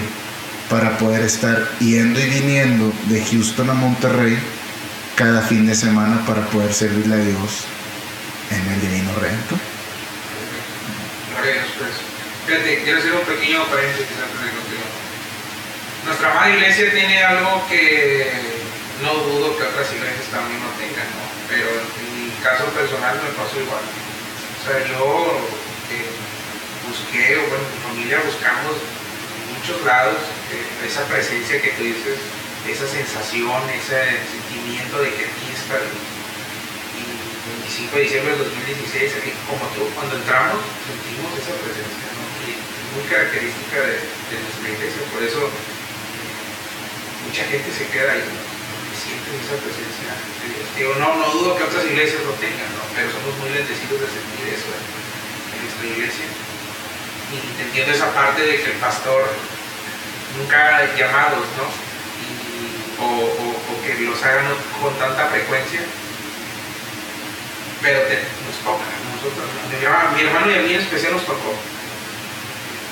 para poder estar yendo y viniendo de Houston a Monterrey cada fin de semana para poder servirle a Dios en el divino Dios pues. Fíjate, quiero hacer un pequeño paréntesis antes de continuar. Nuestra amada iglesia tiene algo que no dudo que otras iglesias también no tengan, ¿no? pero en mi caso personal me pasó igual. O sea, yo eh, busqué, o bueno, mi familia buscamos muchos lados esa presencia que tú dices, esa sensación, ese sentimiento de que aquí está Y el 25 de diciembre del 2016, aquí como tú, cuando entramos, sentimos esa presencia, ¿no? Es muy característica de, nuestra iglesia, por eso mucha gente se queda ahí, ¿no? sienten esa presencia de Dios. Digo, no, no dudo que otras iglesias lo tengan, ¿no? Pero somos muy bendecidos de sentir eso en nuestra iglesia. Y entiendo esa parte de que el pastor nunca llamados, ¿no? o, que los hagan con tanta frecuencia. Pero nos toca, nosotros, mi, hermano y a mí en especial nos tocó.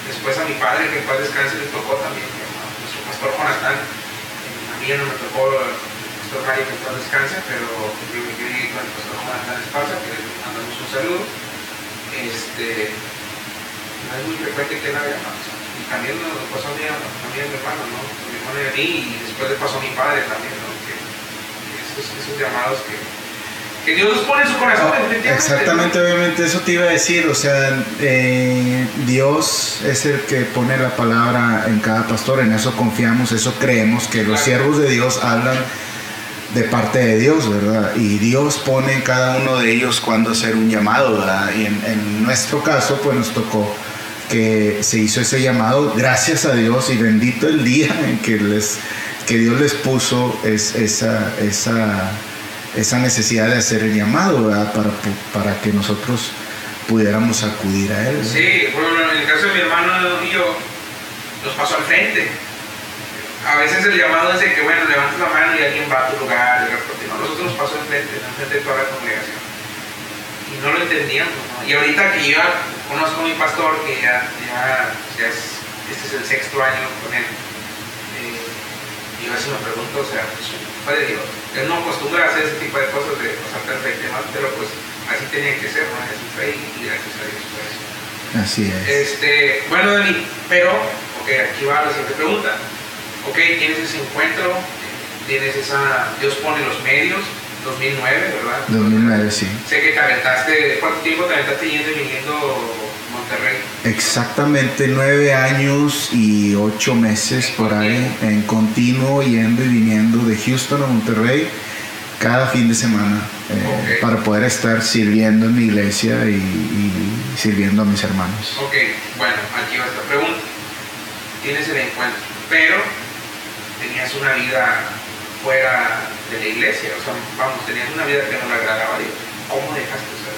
Después a mi padre, que en paz descanse, le tocó también. Nuestro pastor Jonathan, a mí no me tocó pastor Mario, que en paz descanse, pero yo me quedé con el pastor Jonathan Esparza, que le mandamos un saludo. Este, no es muy frecuente que él haga llamados también nos pasó a mí, a mi hermano, ¿no? mi hermano y a mí, y después le pasó a mi padre también, ¿no? Que esos, llamados que, que Dios los pone en su corazón. Ah, exactamente, obviamente, eso te iba a decir, o sea, eh, Dios es el que pone la palabra en cada pastor, en eso confiamos, eso creemos, que los siervos de Dios hablan de parte de Dios, ¿verdad? Y Dios pone en cada uno de ellos cuando hacer un llamado, ¿verdad? Y en, nuestro caso, pues nos tocó que se hizo ese llamado, gracias a Dios y bendito el día en que, les, que Dios les puso es, esa, esa, esa necesidad de hacer el llamado. Para, para que nosotros pudiéramos acudir a Él. Sí, bueno, en el caso de mi hermano y yo, nos pasó al frente a veces el llamado es de que, bueno, levantes la mano y alguien va a tu lugar, y no, nosotros nos pasó enfrente, enfrente de toda la congregación. Y no lo entendíamos, ¿no? Y ahorita que yo conozco a mi pastor, que ya, ya, ya es, este es el sexto año con él, eh, y a veces me pregunto, o sea, pues, Padre Dios, él no acostumbra a hacer ese tipo de cosas de pasar perfecto y pero pues así tenía que ser, ¿no? Es su fe y gracias a Dios por eso. Así es. Este, bueno, Dani, pero, ok, aquí va la siguiente pregunta ok, tienes ese encuentro, tienes esa, Dios pone los medios, 2009, ¿verdad? 2009, sí. Sé que te aventaste, ¿cuánto tiempo te aventaste yendo y viniendo Monterrey? Exactamente nueve años y ocho meses por ahí, en continuo yendo y viniendo de Houston a Monterrey cada fin de semana eh, para poder estar sirviendo en mi iglesia y, y, sirviendo a mis hermanos. Ok, bueno, aquí va esta pregunta. Tienes el encuentro, pero tenías una vida fuera de la iglesia, o sea, vamos, tenías una vida que no le agradaba a Dios. ¿Cómo dejaste eso?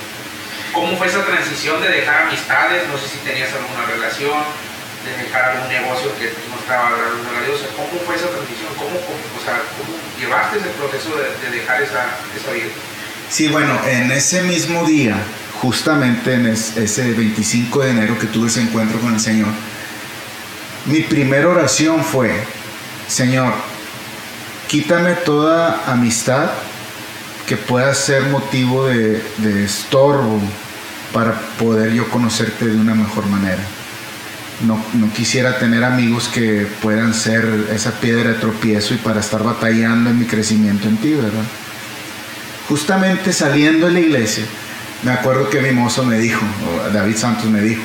¿Cómo fue esa transición de dejar amistades? No sé si tenías alguna relación, de dejar algún negocio que no estaba agradando a Dios. ¿Cómo fue esa transición? ¿Cómo, o sea, ¿cómo llevaste ese proceso de, dejar esa, esa, vida? Sí, bueno, en ese mismo día, justamente en ese 25 de enero que tuve ese encuentro con el Señor, mi primera oración fue, Señor, quítame toda amistad que pueda ser motivo de, estorbo para poder yo conocerte de una mejor manera. No, quisiera tener amigos que puedan ser esa piedra de tropiezo y para estar batallando en mi crecimiento en ti, ¿verdad? Justamente saliendo de la iglesia, me acuerdo que mi mozo me dijo, David Santos me dijo,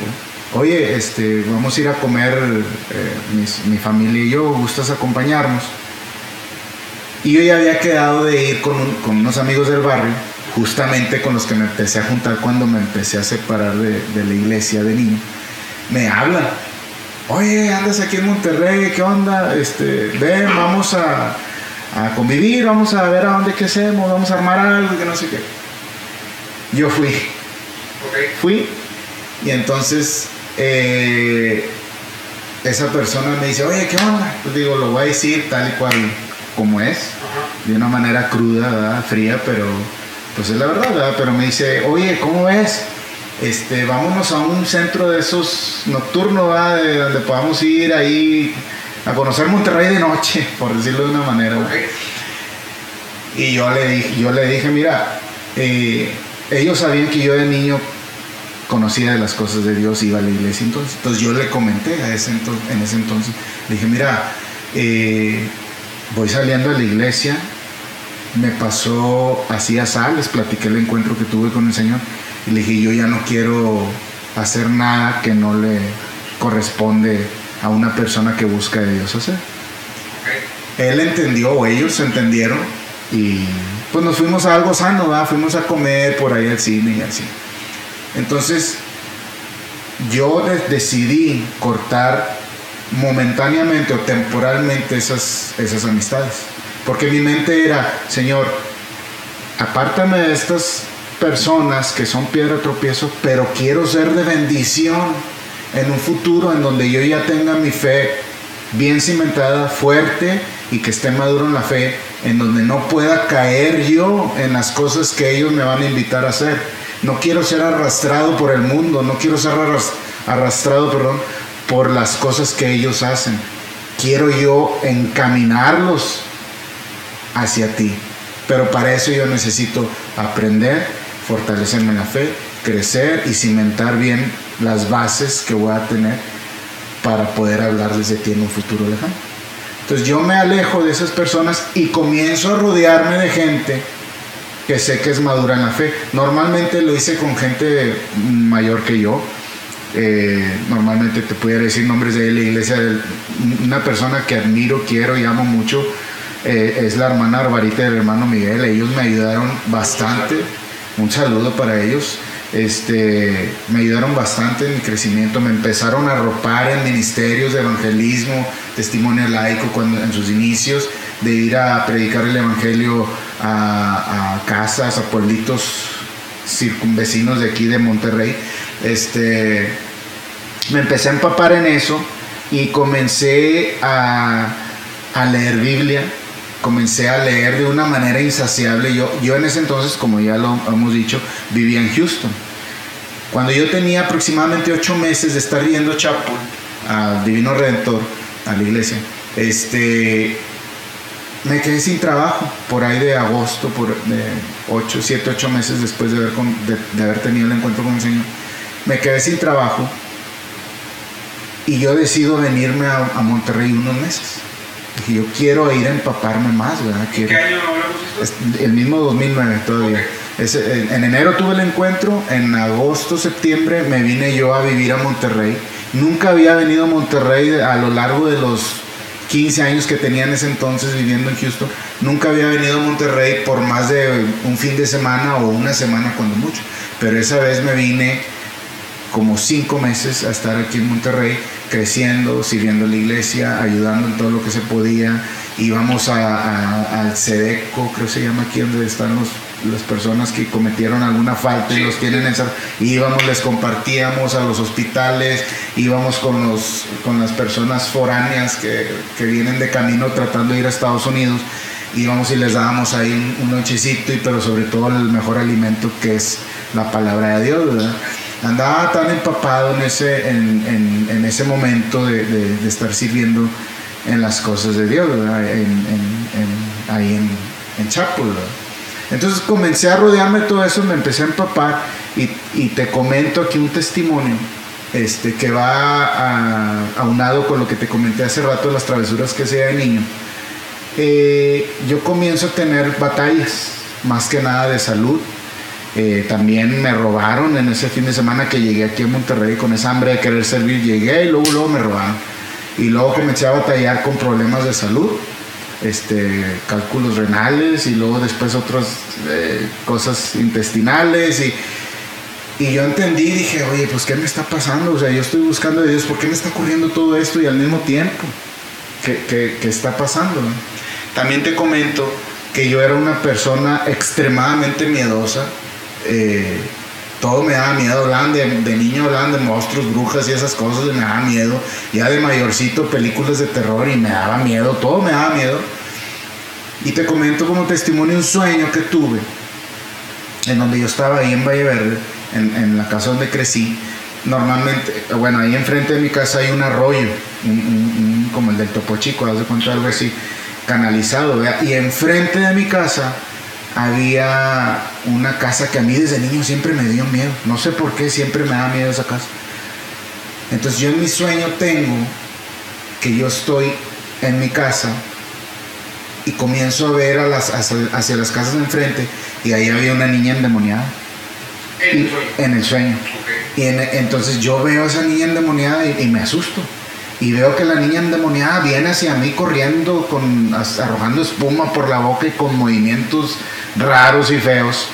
oye, este, vamos a ir a comer eh, mi familia y yo, ¿gustas acompañarnos? Y yo ya había quedado de ir con, unos amigos del barrio, justamente con los que me empecé a juntar cuando me empecé a separar de, la iglesia de niño. Me hablan, oye, andas aquí en Monterrey, ¿qué onda? Este, ven, vamos a, convivir, vamos a ver a dónde qué hacemos, vamos a armar algo, que no sé qué. Yo fui. Fui y entonces eh, esa persona me dice, oye, ¿qué onda? Pues digo, lo voy a decir tal y cual como es, de una manera cruda, fría, pero pues es la verdad, pero me dice, oye, ¿cómo ves? Este, vámonos a un centro de esos nocturnos, de donde podamos ir ahí a conocer Monterrey de noche, por decirlo de una manera. Y yo le dije, yo le dije, mira, eh, ellos sabían que yo de niño conocía de las cosas de Dios, iba a la iglesia entonces. Entonces yo le comenté a ese en ese entonces, le dije, mira, eh, voy saliendo de la iglesia, me pasó así a sal, les platiqué el encuentro que tuve con el Señor y le dije, yo ya no quiero hacer nada que no le corresponde a una persona que busca de Dios hacer. Él entendió, o ellos entendieron, y pues nos fuimos a algo sano, fuimos a comer por ahí al cine y así. Entonces, yo decidí cortar momentáneamente o temporalmente esas, esas amistades. Porque mi mente era, Señor, apártame de estas personas que son piedra tropiezo, pero quiero ser de bendición en un futuro en donde yo ya tenga mi fe bien cimentada, fuerte y que esté maduro en la fe, en donde no pueda caer yo en las cosas que ellos me van a invitar a hacer no quiero ser arrastrado por el mundo, no quiero ser arrastrado, perdón, por las cosas que ellos hacen. Quiero yo encaminarlos hacia ti. Pero para eso yo necesito aprender, fortalecerme en la fe, crecer y cimentar bien las bases que voy a tener para poder hablarles de ti en un futuro lejano. Entonces yo me alejo de esas personas y comienzo a rodearme de gente que sé que es madura en la fe. Normalmente lo hice con gente mayor que yo. Eh, normalmente te pudiera decir nombres de la iglesia. Una persona que admiro, quiero y amo mucho eh, es la hermana Arbarita y el hermano Miguel. Ellos me ayudaron bastante. Un saludo para ellos este, me ayudaron bastante en mi crecimiento, me empezaron a arropar en ministerios de evangelismo, testimonio laico cuando, en sus inicios, de ir a predicar el evangelio a, casas, a pueblitos circunvecinos de aquí de Monterrey. Este, me empecé a empapar en eso y comencé a, a leer Biblia, comencé a leer de una manera insaciable. Yo, yo en ese entonces, como ya lo hemos dicho, vivía en Houston. Cuando yo tenía aproximadamente ocho meses de estar yendo a Chapel, al Divino Redentor, a la iglesia, este, me quedé sin trabajo por ahí de agosto, por de ocho, siete, ocho meses después de haber, de, haber tenido el encuentro con el Señor. Me quedé sin trabajo y yo decido venirme a, a Monterrey unos meses Dije, yo quiero ir a empaparme más, ¿verdad? ¿Qué año hablamos esto? El mismo 2009 todavía. en, enero tuve el encuentro, en agosto, septiembre me vine yo a vivir a Monterrey. Nunca había venido a Monterrey a lo largo de los 15 años que tenía en ese entonces viviendo en Houston. Nunca había venido a Monterrey por más de un fin de semana o una semana cuando mucho. Pero esa vez me vine como cinco meses a estar aquí en Monterrey creciendo, sirviendo la iglesia, ayudando en todo lo que se podía. Íbamos a, al SEDECO, creo que se llama aquí, donde están los, las personas que cometieron alguna falta y los tienen en... Íbamos, les compartíamos a los hospitales, íbamos con, los, con las personas foráneas que, que vienen de camino tratando de ir a Estados Unidos íbamos y les dábamos ahí un, nochecito, y, pero sobre todo el mejor alimento que es la palabra de Dios, ¿verdad? Andaba tan empapado en ese, en, ese momento de, estar sirviendo en las cosas de Dios, ahí en, en Chapo. Entonces comencé a rodearme de todo eso, me empecé a empapar y, te comento aquí un testimonio este, que va a, aunado con lo que te comenté hace rato, las travesuras que hacía de niño. Eh, yo comienzo a tener batallas, más que nada de salud, eh, también me robaron en ese fin de semana que llegué aquí a Monterrey con esa hambre de querer servir. Llegué y luego, luego me robaron. Y luego comencé a batallar con problemas de salud, este, cálculos renales y luego después otras eh, cosas intestinales. Y, y yo entendí dije, oye, pues ¿qué me está pasando? O sea, yo estoy buscando a Dios, ¿por qué me está ocurriendo todo esto y al mismo tiempo? ¿Qué, qué está pasando? También te comento que yo era una persona extremadamente miedosa eh, todo me daba miedo, hablaban de, niño, hablaban de monstruos, brujas y esas cosas, y me daba miedo. Ya de mayorcito, películas de terror y me daba miedo, todo me daba miedo. Y te comento como testimonio un sueño que tuve, en donde yo estaba ahí en Valle Verde, en, la casa donde crecí. Normalmente, bueno, ahí enfrente de mi casa hay un arroyo, como el del Topo Chico, haz de cuenta algo así, canalizado, y enfrente de mi casa había una casa que a mí desde niño siempre me dio miedo. No sé por qué siempre me da miedo esa casa. Entonces yo en mi sueño tengo que yo estoy en mi casa y comienzo a ver a las, hacia, las casas de enfrente y ahí había una niña endemoniada. En el sueño. Y entonces yo veo a esa niña endemoniada y, me asusto. Y veo que la niña endemoniada viene hacia mí corriendo, con, arrojando espuma por la boca y con movimientos raros y feos.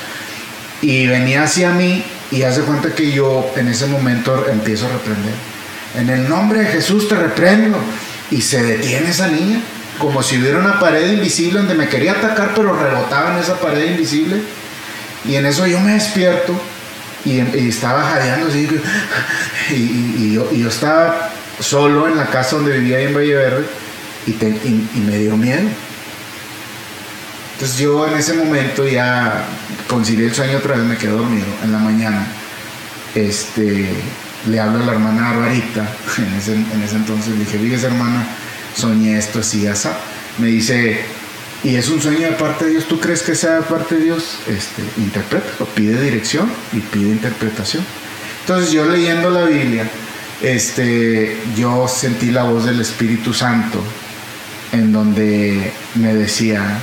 Y venía hacia mí y hace cuenta que yo en ese momento empiezo a reprender. En el nombre de Jesús te reprendo. Y se detiene esa niña, como si hubiera una pared invisible donde me quería atacar, pero rebotaba en esa pared invisible. Y en eso yo me despierto y, estaba jadeando así. Y, yo, yo, estaba solo en la casa donde vivía en Valle Verde y me dio miedo. Entonces yo en ese momento ya concilié el sueño otra vez, me quedé dormido en la mañana. Este, le hablo a la hermana Barbarita, en ese, en ese entonces le dije, fíjese hermana, soñé esto así, así. Me dice, ¿y es un sueño de parte de Dios? ¿Tú crees que sea de parte de Dios? Este, interpreta, pide dirección y pide interpretación. Entonces yo leyendo la Biblia, este, yo sentí la voz del Espíritu Santo en donde me decía,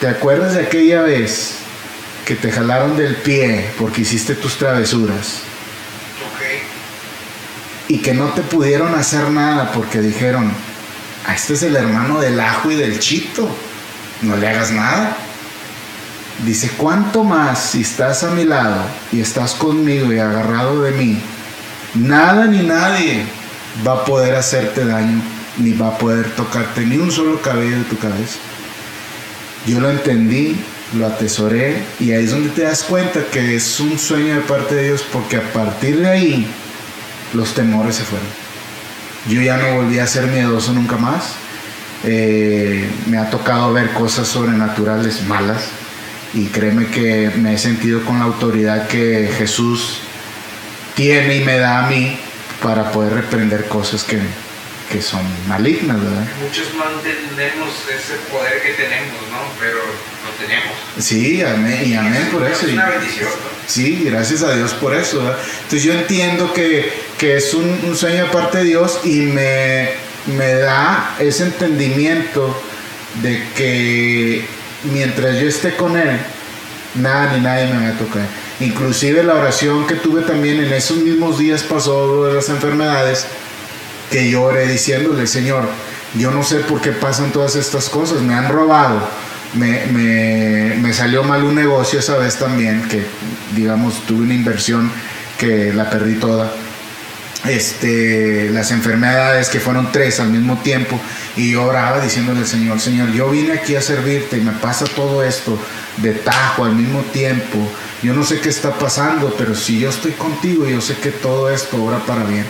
¿Te acuerdas de aquella vez que te jalaron del pie porque hiciste tus travesuras. Y que no te pudieron hacer nada porque dijeron, ah, este es el hermano del ajo y del chito, no le hagas nada. Dice, ¿cuánto más si estás a mi lado y estás conmigo y agarrado de mí? Nada ni nadie va a poder hacerte daño, ni va a poder tocarte ni un solo cabello de tu cabeza. Yo lo entendí, lo atesoré y ahí es donde te das cuenta que es un sueño de parte de Dios porque a partir de ahí los temores se fueron. Yo ya no volví a ser miedoso nunca más. Eh, me ha tocado ver cosas sobrenaturales malas y créeme que me he sentido con la autoridad que Jesús tiene y me da a mí para poder reprender cosas que, que son malignas, ¿verdad? Muchos no entendemos ese poder que tenemos, ¿no? Pero lo tenemos. Sí, amén, y amén por eso. Es una bendición, Sí, gracias a Dios por eso, ¿verdad? Entonces yo entiendo que, que es un, un, sueño aparte de Dios y me, me da ese entendimiento de que mientras yo esté con Él, nada ni nadie me va a tocar. Inclusive la oración que tuve también en esos mismos días pasó de las enfermedades, que yo oré diciéndole, Señor, yo no sé por qué pasan todas estas cosas, me han robado, me, me, salió mal un negocio esa vez también, que digamos tuve una inversión que la perdí toda. Este, las enfermedades que fueron tres al mismo tiempo y yo oraba diciéndole Señor, Señor, yo vine aquí a servirte y me pasa todo esto de tajo al mismo tiempo, yo no sé qué está pasando, pero si yo estoy contigo, yo sé que todo esto obra para bien.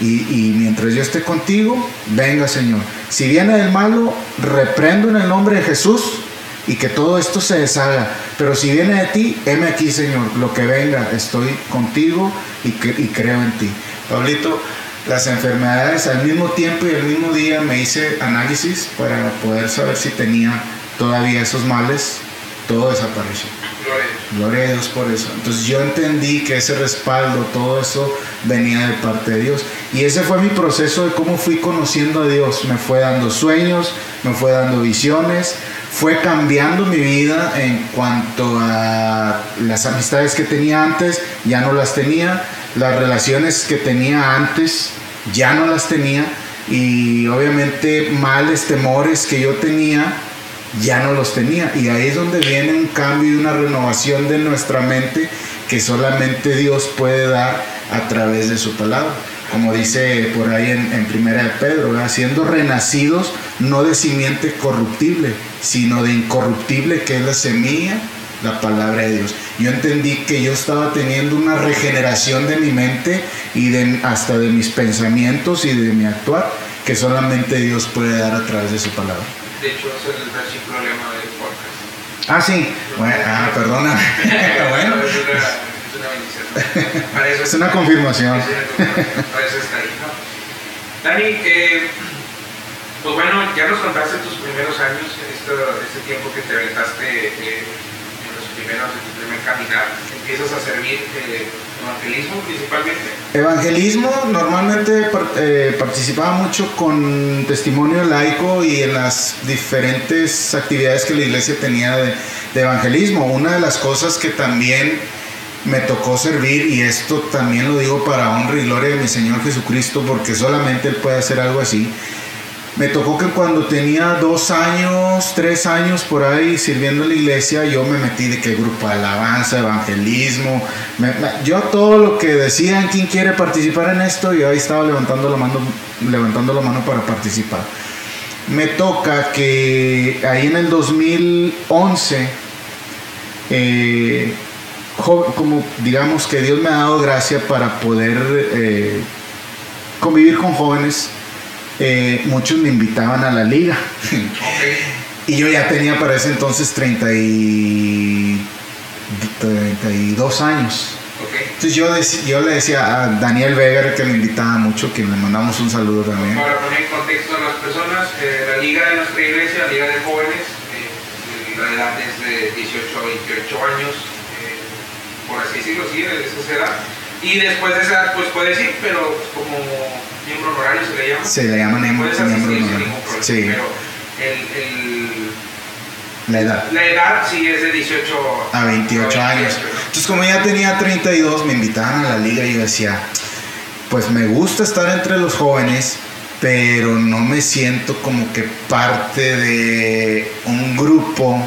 Y, mientras yo esté contigo, venga Señor. Si viene del malo, reprendo en el nombre de Jesús y que todo esto se deshaga. Pero si viene de ti, heme aquí Señor, lo que venga, estoy contigo y, y creo en ti. Pablito, las enfermedades al mismo tiempo y al mismo día me hice análisis para poder saber si tenía todavía esos males, todo desapareció. Gloria a Dios por eso. Entonces yo entendí que ese respaldo, todo eso venía de parte de Dios. Y ese fue mi proceso de cómo fui conociendo a Dios. Me fue dando sueños, me fue dando visiones, fue cambiando mi vida en cuanto a las amistades que tenía antes, ya no las tenía. Las relaciones que tenía antes, ya no las tenía. Y obviamente males, temores que yo tenía, ya no los tenía. Y ahí es donde viene un cambio y una renovación de nuestra mente que solamente Dios puede dar a través de su palabra. Como dice por ahí en, Primera de Pedro, siendo renacidos no de simiente corruptible, sino de incorruptible, que es la semilla, la palabra de Dios. Yo entendí que yo estaba teniendo una regeneración de mi mente y de, hasta de mis pensamientos y de mi actuar, que solamente Dios puede dar a través de su palabra. De hecho, es el versículo lema del podcast. Ah, sí. Bueno, ah, perdona. bueno. Es una, es una bendición. Para eso es una confirmación. Para eso está ahí, ¿no? Dani, eh, pues bueno, ya nos contaste tus primeros años, este, este tiempo que te aventaste eh, primeros, en primer caminar. Empiezas a servir. Eh, ¿Evangelismo principalmente? Evangelismo, normalmente eh, participaba mucho con testimonio laico y en las diferentes actividades que la iglesia tenía de, de evangelismo. Una de las cosas que también me tocó servir, y esto también lo digo para honra y gloria de mi Señor Jesucristo, porque solamente Él puede hacer algo así, me tocó que cuando tenía dos años, tres años por ahí sirviendo en la iglesia, yo me metí de que grupo de alabanza, evangelismo, yo todo lo que decían, quién quiere participar en esto, yo ahí estaba levantando la mano, levantando la mano para participar. Me toca que ahí en el 2011, eh, como digamos que Dios me ha dado gracia para poder eh, convivir con jóvenes eh, muchos me invitaban a la liga. y yo ya tenía para ese entonces 30 y, 32 años. Entonces yo, yo le decía a Daniel Vega que me invitaba mucho, que le mandamos un saludo también. Para poner en contexto a las personas, eh, la liga de nuestra iglesia, la liga de jóvenes, eh, la edad es de 18 a 28 años, por así decirlo, sí, de esa edad. Y después de esa edad, pues puedes ir, pero como miembro honorario se le llama. Se le llama miembro, honorario. Sí. Pero el, el, La edad. La edad sí es de 18 a 28 años. Entonces como ya tenía 32, me invitaban a la liga y yo decía, pues me gusta estar entre los jóvenes, pero no me siento como que parte de un grupo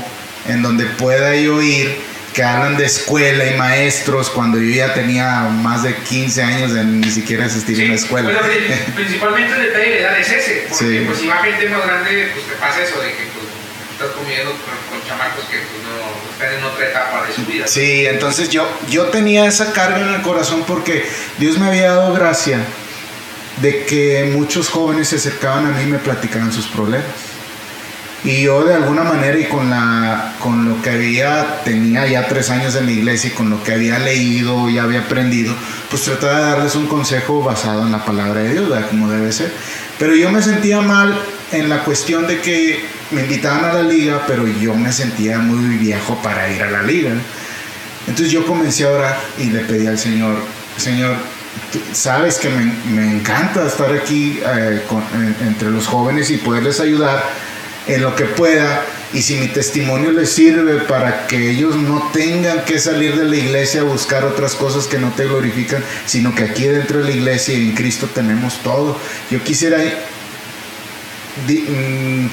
en donde pueda yo ir que hablan de escuela y maestros cuando yo ya tenía más de 15 años de ni siquiera asistir a una escuela. Pues, principalmente el detalle de edad es ese, porque pues si va gente más grande, pues te pasa eso de que pues, estás comiendo con, chamacos que pues, no, están en otra etapa de su vida. Sí, entonces yo, yo tenía esa carga en el corazón porque Dios me había dado gracia de que muchos jóvenes se acercaban a mí y me platicaban sus problemas. Y yo de alguna manera y con, la, con lo que había, tenía ya tres años en la iglesia y con lo que había leído y había aprendido, pues trataba de darles un consejo basado en la palabra de Dios, como debe ser. Pero yo me sentía mal en la cuestión de que me invitaban a la liga, pero yo me sentía muy viejo para ir a la liga. Entonces yo comencé a orar y le pedí al Señor, Señor, sabes que me, me encanta estar aquí eh, entre los jóvenes y poderles ayudar en lo que pueda y si mi testimonio les sirve para que ellos no tengan que salir de la iglesia a buscar otras cosas que no te glorifican, sino que aquí dentro de la iglesia y en Cristo tenemos todo. Yo quisiera mm,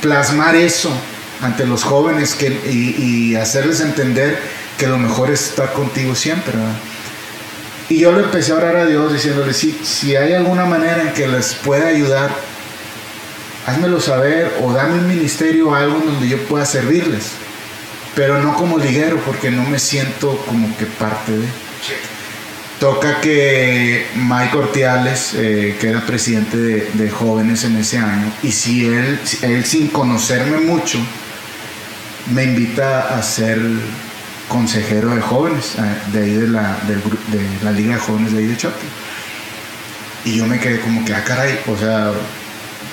plasmar eso ante los jóvenes que, y, hacerles entender que lo mejor es estar contigo siempre. Y yo le empecé a orar a Dios diciéndole, si, si hay alguna manera en que les pueda ayudar, házmelo saber o dame un ministerio o algo donde yo pueda servirles. Pero no como liguero, porque no me siento como que parte de. Toca que Mike Ortiales, eh, que era presidente de, jóvenes en ese año, y si él, él sin conocerme mucho, me invita a ser consejero de jóvenes, eh, de ahí de la, de, la Liga de Jóvenes de ahí de Chapo. Y yo me quedé como que, ah, caray, o sea,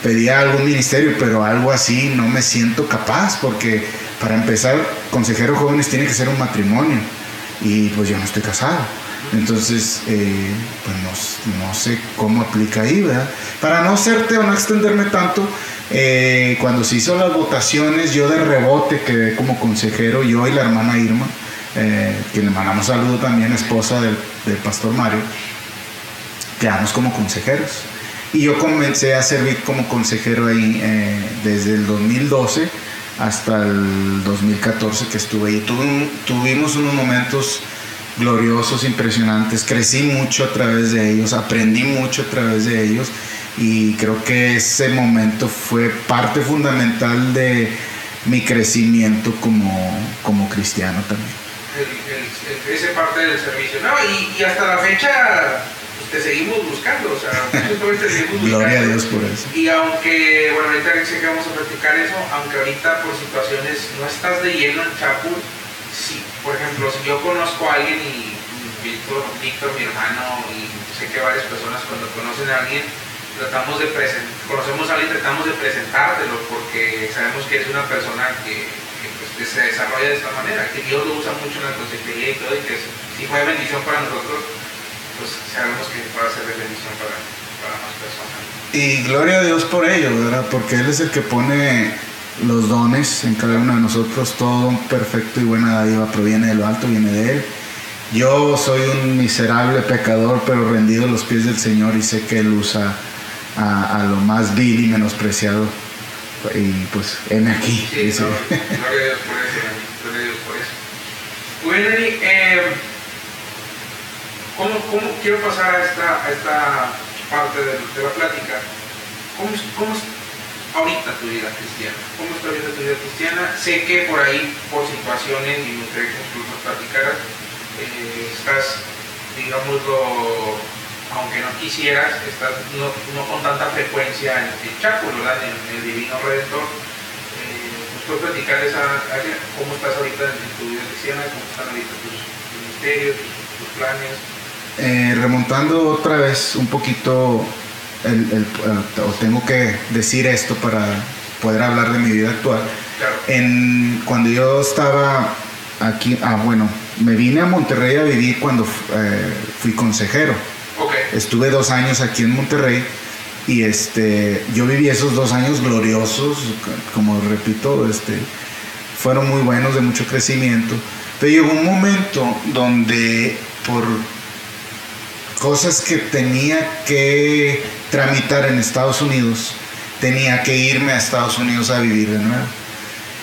pedía algún ministerio, pero algo así no me siento capaz, porque para empezar, consejero jóvenes tiene que ser un matrimonio, y pues yo no estoy casado. Entonces, eh, pues no, sé cómo aplica ahí, ¿verdad? Para no hacerte o no extenderme tanto, eh, cuando se hizo las votaciones, yo de rebote quedé como consejero, yo y la hermana Irma, eh, le mandamos saludo también, esposa del, del pastor Mario, quedamos como consejeros. Y yo comencé a servir como consejero ahí eh, desde el 2012 hasta el 2014 que estuve ahí. tuvimos unos momentos gloriosos, impresionantes. Crecí mucho a través de ellos, aprendí mucho a través de ellos y creo que ese momento fue parte fundamental de mi crecimiento como, como cristiano también. ese parte del servicio. No, y, y hasta la fecha te seguimos buscando, o sea, te seguimos buscando. Gloria a Dios por eso. Y aunque, bueno, ahorita sé que vamos a platicar eso, aunque ahorita por situaciones no estás de lleno en Chapul, si, por ejemplo, si yo conozco a alguien y Víctor, Víctor, mi hermano, y sé que varias personas cuando conocen a alguien, tratamos de presentar, conocemos a alguien, tratamos de presentártelo porque sabemos que es una persona que, pues, se desarrolla de esta manera, que Dios lo usa mucho en la consejería y todo, y que si fue bendición para nosotros pues sabemos que va a ser de bendición para, para más personas. Y gloria a Dios por ello, ¿verdad? Porque Él es el que pone los dones en cada uno de nosotros, todo perfecto y buena dádiva proviene de lo alto, viene de Él. Yo soy un miserable pecador, pero rendido a los pies del Señor y sé que Él usa a, lo más vil y menospreciado. Y pues, en aquí. Sí, gloria a Dios por eso, gloria a Dios por eso. Bueno, eh, ¿Cómo, quiero pasar a esta, parte de, de la plática? ¿Cómo, ¿Cómo, es ahorita tu vida cristiana? ¿Cómo está ahorita tu vida cristiana? Sé que por ahí, por situaciones, y me gustaría que nos platicaras, eh, estás, digámoslo, aunque no quisieras, estás no, con tanta frecuencia en el Chaco, ¿verdad? En, el Divino Redentor. Eh, ¿Nos puedes platicar esa? ¿Cómo estás ahorita en, tu vida cristiana? ¿Cómo están ahorita tus, ministerios, tus planes? Eh, remontando otra vez un poquito, el, o tengo que decir esto para poder hablar de mi vida actual. En, cuando yo estaba aquí, ah, bueno, me vine a Monterrey a vivir cuando eh, fui consejero. Estuve dos años aquí en Monterrey y este, yo viví esos dos años gloriosos, como repito, este, fueron muy buenos, de mucho crecimiento. Pero llegó un momento donde por cosas que tenía que tramitar en Estados Unidos, tenía que irme a Estados Unidos a vivir de nuevo.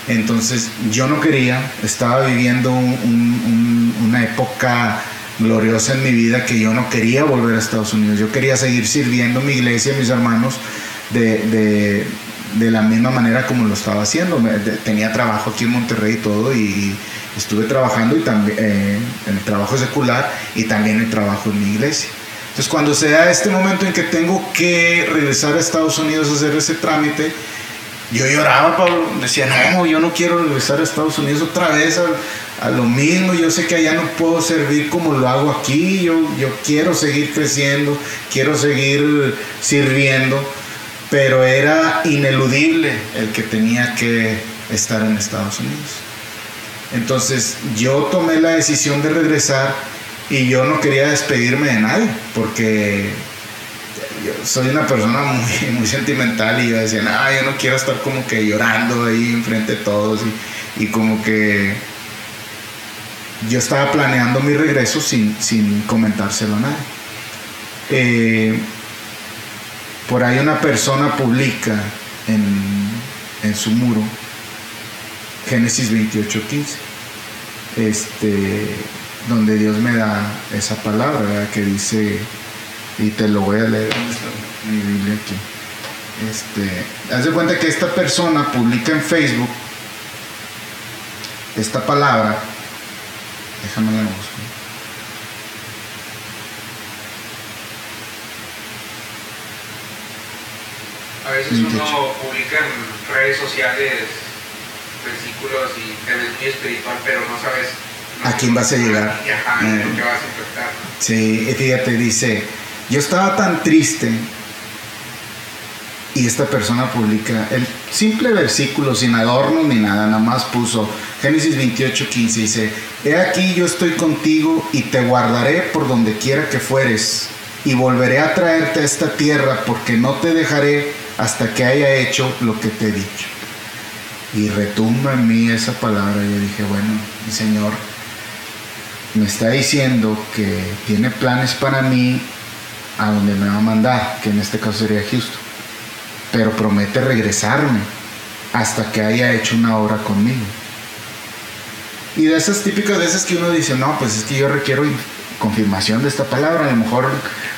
Entonces yo no quería, estaba viviendo una época gloriosa en mi vida que yo no quería volver a Estados Unidos. Yo quería seguir sirviendo mi iglesia, mis hermanos, de, la misma manera como lo estaba haciendo. tenía trabajo aquí en Monterrey y todo, y estuve trabajando y también eh, en el trabajo secular y también el trabajo en mi iglesia. Entonces cuando se da este momento en que tengo que regresar a Estados Unidos a hacer ese trámite, yo lloraba, Pablo. Decía, no, yo no quiero regresar a Estados Unidos otra vez a, lo mismo. Yo sé que allá no puedo servir como lo hago aquí. Yo, yo quiero seguir creciendo, quiero seguir sirviendo. Pero era ineludible el que tenía que estar en Estados Unidos. Entonces yo tomé la decisión de regresar y yo no quería despedirme de nadie porque yo soy una persona muy, muy sentimental y yo decía, no, yo no quiero estar como que llorando ahí enfrente de todos y, como que yo estaba planeando mi regreso sin, comentárselo a nadie. Eh, por ahí una persona publica en, su muro Génesis 28:15, este, donde Dios me da esa palabra que dice y te lo voy a leer en mi Biblia aquí. Este, haz de cuenta que esta persona publica en Facebook esta palabra. Déjame la busco. A veces uno publica en redes sociales versículos y te ves muy espiritual, pero no sabes a quién vas a llegar. Ajá, eh. vas a impactar. Sí, fíjate, dice, yo estaba tan triste y esta persona publica el simple versículo sin adornos ni nada, nada más puso Génesis 28, 15, dice, He aquí yo estoy contigo y te guardaré por donde quiera que fueres y volveré a traerte a esta tierra porque no te dejaré hasta que haya hecho lo que te he dicho. Y retumba en mí esa palabra yo dije, bueno, mi Señor me está diciendo que tiene planes para mí a donde me va a mandar, que en este caso sería Houston. Pero promete regresarme hasta que haya hecho una obra conmigo. Y de esas típicas veces que uno dice, no, pues es que yo requiero confirmación de esta palabra, a lo mejor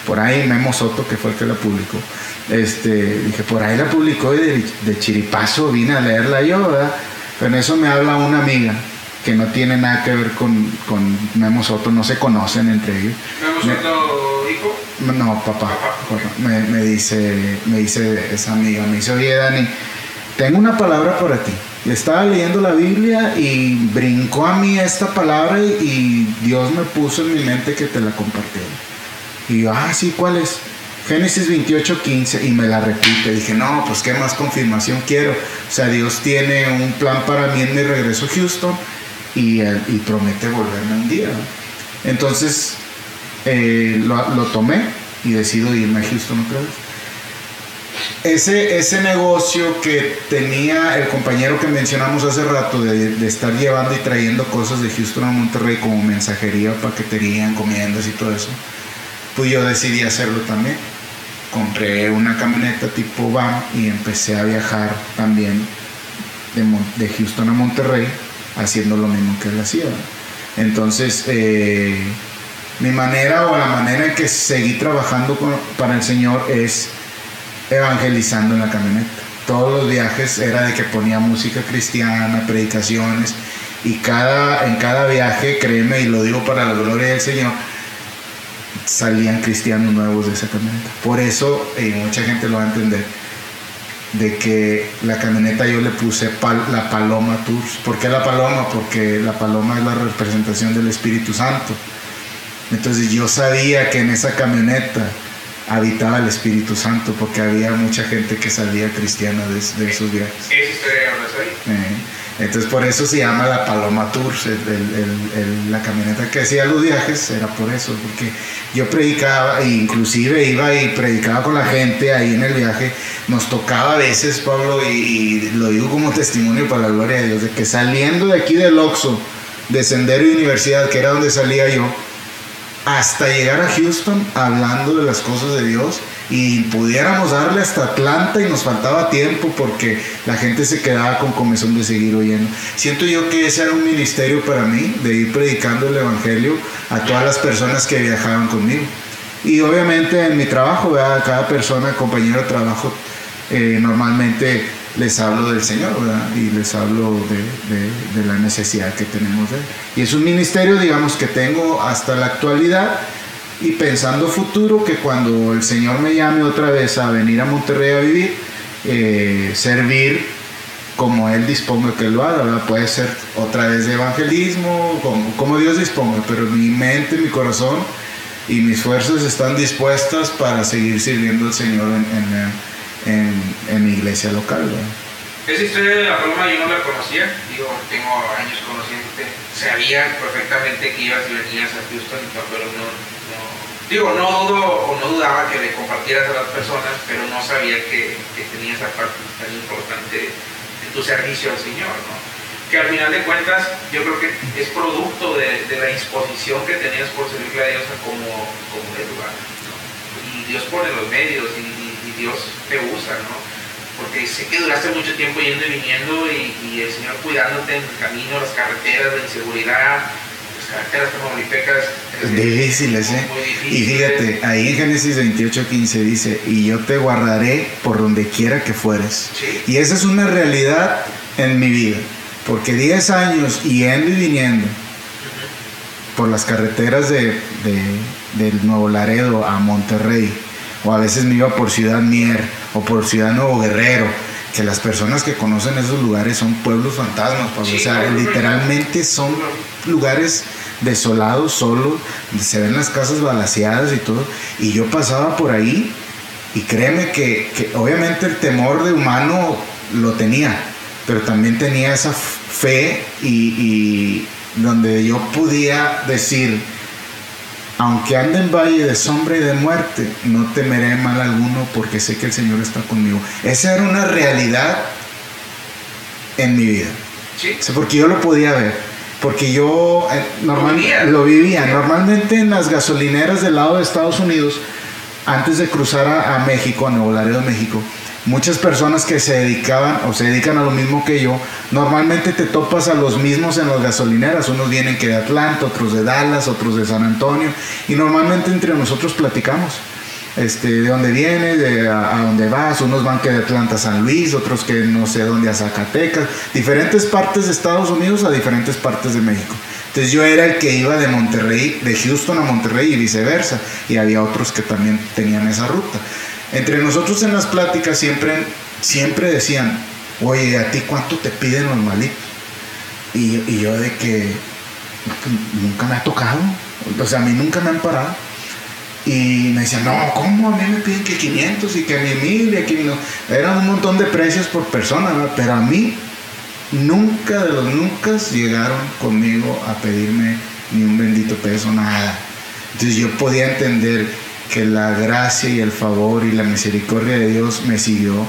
por ahí Memo Soto, que fue el que la publicó, este, dije, por ahí la publicó y de, chiripazo vine a leerla yo, ¿verdad? Pero en eso me habla una amiga que no tiene nada que ver con, con Memo Soto, no se conocen entre ellos. ¿Memo Soto hijo? No, papá. Me, dice, me dice esa amiga, me dice, oye Dani, tengo una palabra para ti. Estaba leyendo la Biblia y brincó a mí esta palabra y Dios me puso en mi mente que te la compartiera. Y yo, ah, sí, ¿cuál es? Génesis 28, 15 y me la repite. Dije, no, pues qué más confirmación quiero. O sea, Dios tiene un plan para mí en mi regreso a Houston y, y promete volverme un día. Entonces eh, lo, tomé y decido irme a Houston otra vez. Ese, ese negocio que tenía el compañero que mencionamos hace rato de, estar llevando y trayendo cosas de Houston a Monterrey como mensajería, paquetería, encomiendas y todo eso, pues yo decidí hacerlo también. Compré una camioneta tipo van y empecé a viajar también de, Houston a Monterrey haciendo lo mismo que él hacía. Entonces, eh, mi manera o la manera en que seguí trabajando para el Señor es evangelizando en la camioneta. Todos los viajes era de que ponía música cristiana, predicaciones, y cada, en cada viaje, créeme, y lo digo para la gloria del Señor, salían cristianos nuevos de esa camioneta. Por eso, y mucha gente lo va a entender, de que la camioneta yo le puse la Paloma Tours. ¿Por qué la Paloma? Porque la Paloma es la representación del Espíritu Santo. Entonces yo sabía que en esa camioneta habitaba el Espíritu Santo porque había mucha gente que salía cristiana de, esos viajes. ¿Esa historia ahí? Eh, Entonces por eso se llama la Paloma Tours, la camioneta que hacía los viajes era por eso, porque yo predicaba, e inclusive iba y predicaba con la gente ahí en el viaje, nos tocaba a veces, Pablo, y, lo digo como testimonio para la gloria de Dios, de que saliendo de aquí del Oxo, de Sendero y Universidad, que era donde salía yo, hasta llegar a Houston hablando de las cosas de Dios, y pudiéramos darle hasta Atlanta y nos faltaba tiempo porque la gente se quedaba con comezón de seguir oyendo. Siento yo que ese era un ministerio para mí, de ir predicando el Evangelio a todas las personas que viajaban conmigo. Y obviamente en mi trabajo, a cada persona, compañero de trabajo, eh, normalmente les hablo del Señor, Y les hablo de, de, la necesidad que tenemos de Él. Y es un ministerio, digamos, que tengo hasta la actualidad y pensando futuro que cuando el Señor me llame otra vez a venir a Monterrey a vivir, eh, servir como Él disponga que lo haga, puede ser otra vez de evangelismo, como, Dios disponga, pero mi mente, mi corazón y mis fuerzas están dispuestas para seguir sirviendo al Señor en, en, mi iglesia local. Esa historia de la Paloma yo no la conocía, digo, tengo años conociéndote, sabía perfectamente que ibas y venías a Houston, pero no, Digo, no dudo o no dudaba que le compartieras a las personas, pero no sabía que, que tenías esa parte tan importante de tu servicio al Señor, ¿no? Que al final de cuentas yo creo que es producto de, de la disposición que tenías por servirle a Dios como, como de lugar. Y Dios pone los medios y, Dios te usa, ¿no? Porque sé que duraste mucho tiempo yendo y viniendo y, y el Señor cuidándote en el camino, las carreteras, la inseguridad, Difíciles, ¿eh? Y fíjate, ahí en Génesis 28, 15 dice, y yo te guardaré por donde quiera que fueres. Y esa es una realidad en mi vida, porque 10 años yendo y viniendo por las carreteras de, del Nuevo Laredo a Monterrey, o a veces me iba por Ciudad Mier o por Ciudad Nuevo Guerrero, que las personas que conocen esos lugares son pueblos fantasmas, o sea, literalmente son lugares desolados, solos, se ven las casas balaseadas y todo, y yo pasaba por ahí y créeme que, obviamente el temor de humano lo tenía, pero también tenía esa fe y donde yo podía decir, aunque ande en valle de sombra y de muerte, no temeré mal alguno porque sé que el Señor está conmigo. Esa era una realidad en mi vida. Sí. porque yo lo podía ver. Porque yo eh, normalmente lo vivía. Normalmente en las gasolineras del lado de Estados Unidos, antes de cruzar a, a México, a Nuevo Laredo, México, muchas personas que se dedicaban o se dedican a lo mismo que yo, normalmente te topas a los mismos en las gasolineras. Unos vienen que de Atlanta, otros de Dallas, otros de San Antonio. Y normalmente entre nosotros platicamos. Este, de dónde vienes, de a, dónde vas, unos van que de Atlanta a San Luis, otros que no sé dónde a Zacatecas, diferentes partes de Estados Unidos a diferentes partes de México. Entonces yo era el que iba de Monterrey, de Houston a Monterrey y viceversa, y había otros que también tenían esa ruta. Entre nosotros en las pláticas siempre, siempre decían, oye, ¿a ti cuánto te piden normalito? Y, y yo de que nunca me ha tocado, o sea, a mí nunca me han parado. Y me decían, no, ¿cómo? A mí me piden que 500 y que mi mil y que no. Eran un montón de precios por persona, pero a mí nunca de los nunca llegaron conmigo a pedirme ni un bendito peso, nada. Entonces yo podía entender que la gracia y el favor y la misericordia de Dios me siguió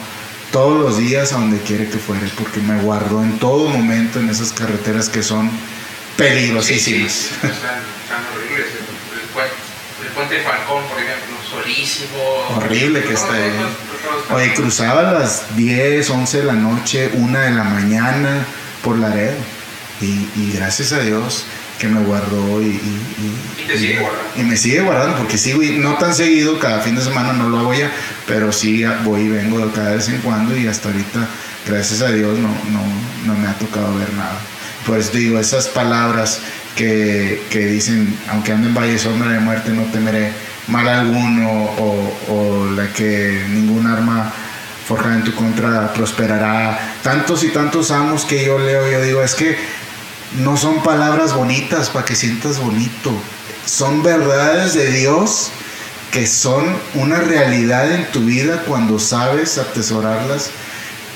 todos los días a donde quiere que fuere, porque me guardó en todo momento en esas carreteras que son peligrosísimas. Sí, sí, están, horribles. El, puente de Falcón, por ejemplo, solísimo. Horrible que está ahí. Oye, cruzaba a las 10, 11 de la noche, 1 de la mañana por la red. Y, y gracias a Dios que me guardó y, y, me sigue guardando porque sigo no tan seguido cada fin de semana no lo hago ya pero sí voy y vengo cada vez en cuando y hasta ahorita gracias a Dios no, no, no me ha tocado ver nada. Por eso digo esas palabras que, que dicen aunque ande en valle sombra de muerte no temeré mal alguno o, o la que ningún arma forjada en tu contra prosperará tantos y tantos amos que yo leo yo digo es que no son palabras bonitas para que sientas bonito. Son verdades de Dios que son una realidad en tu vida cuando sabes atesorarlas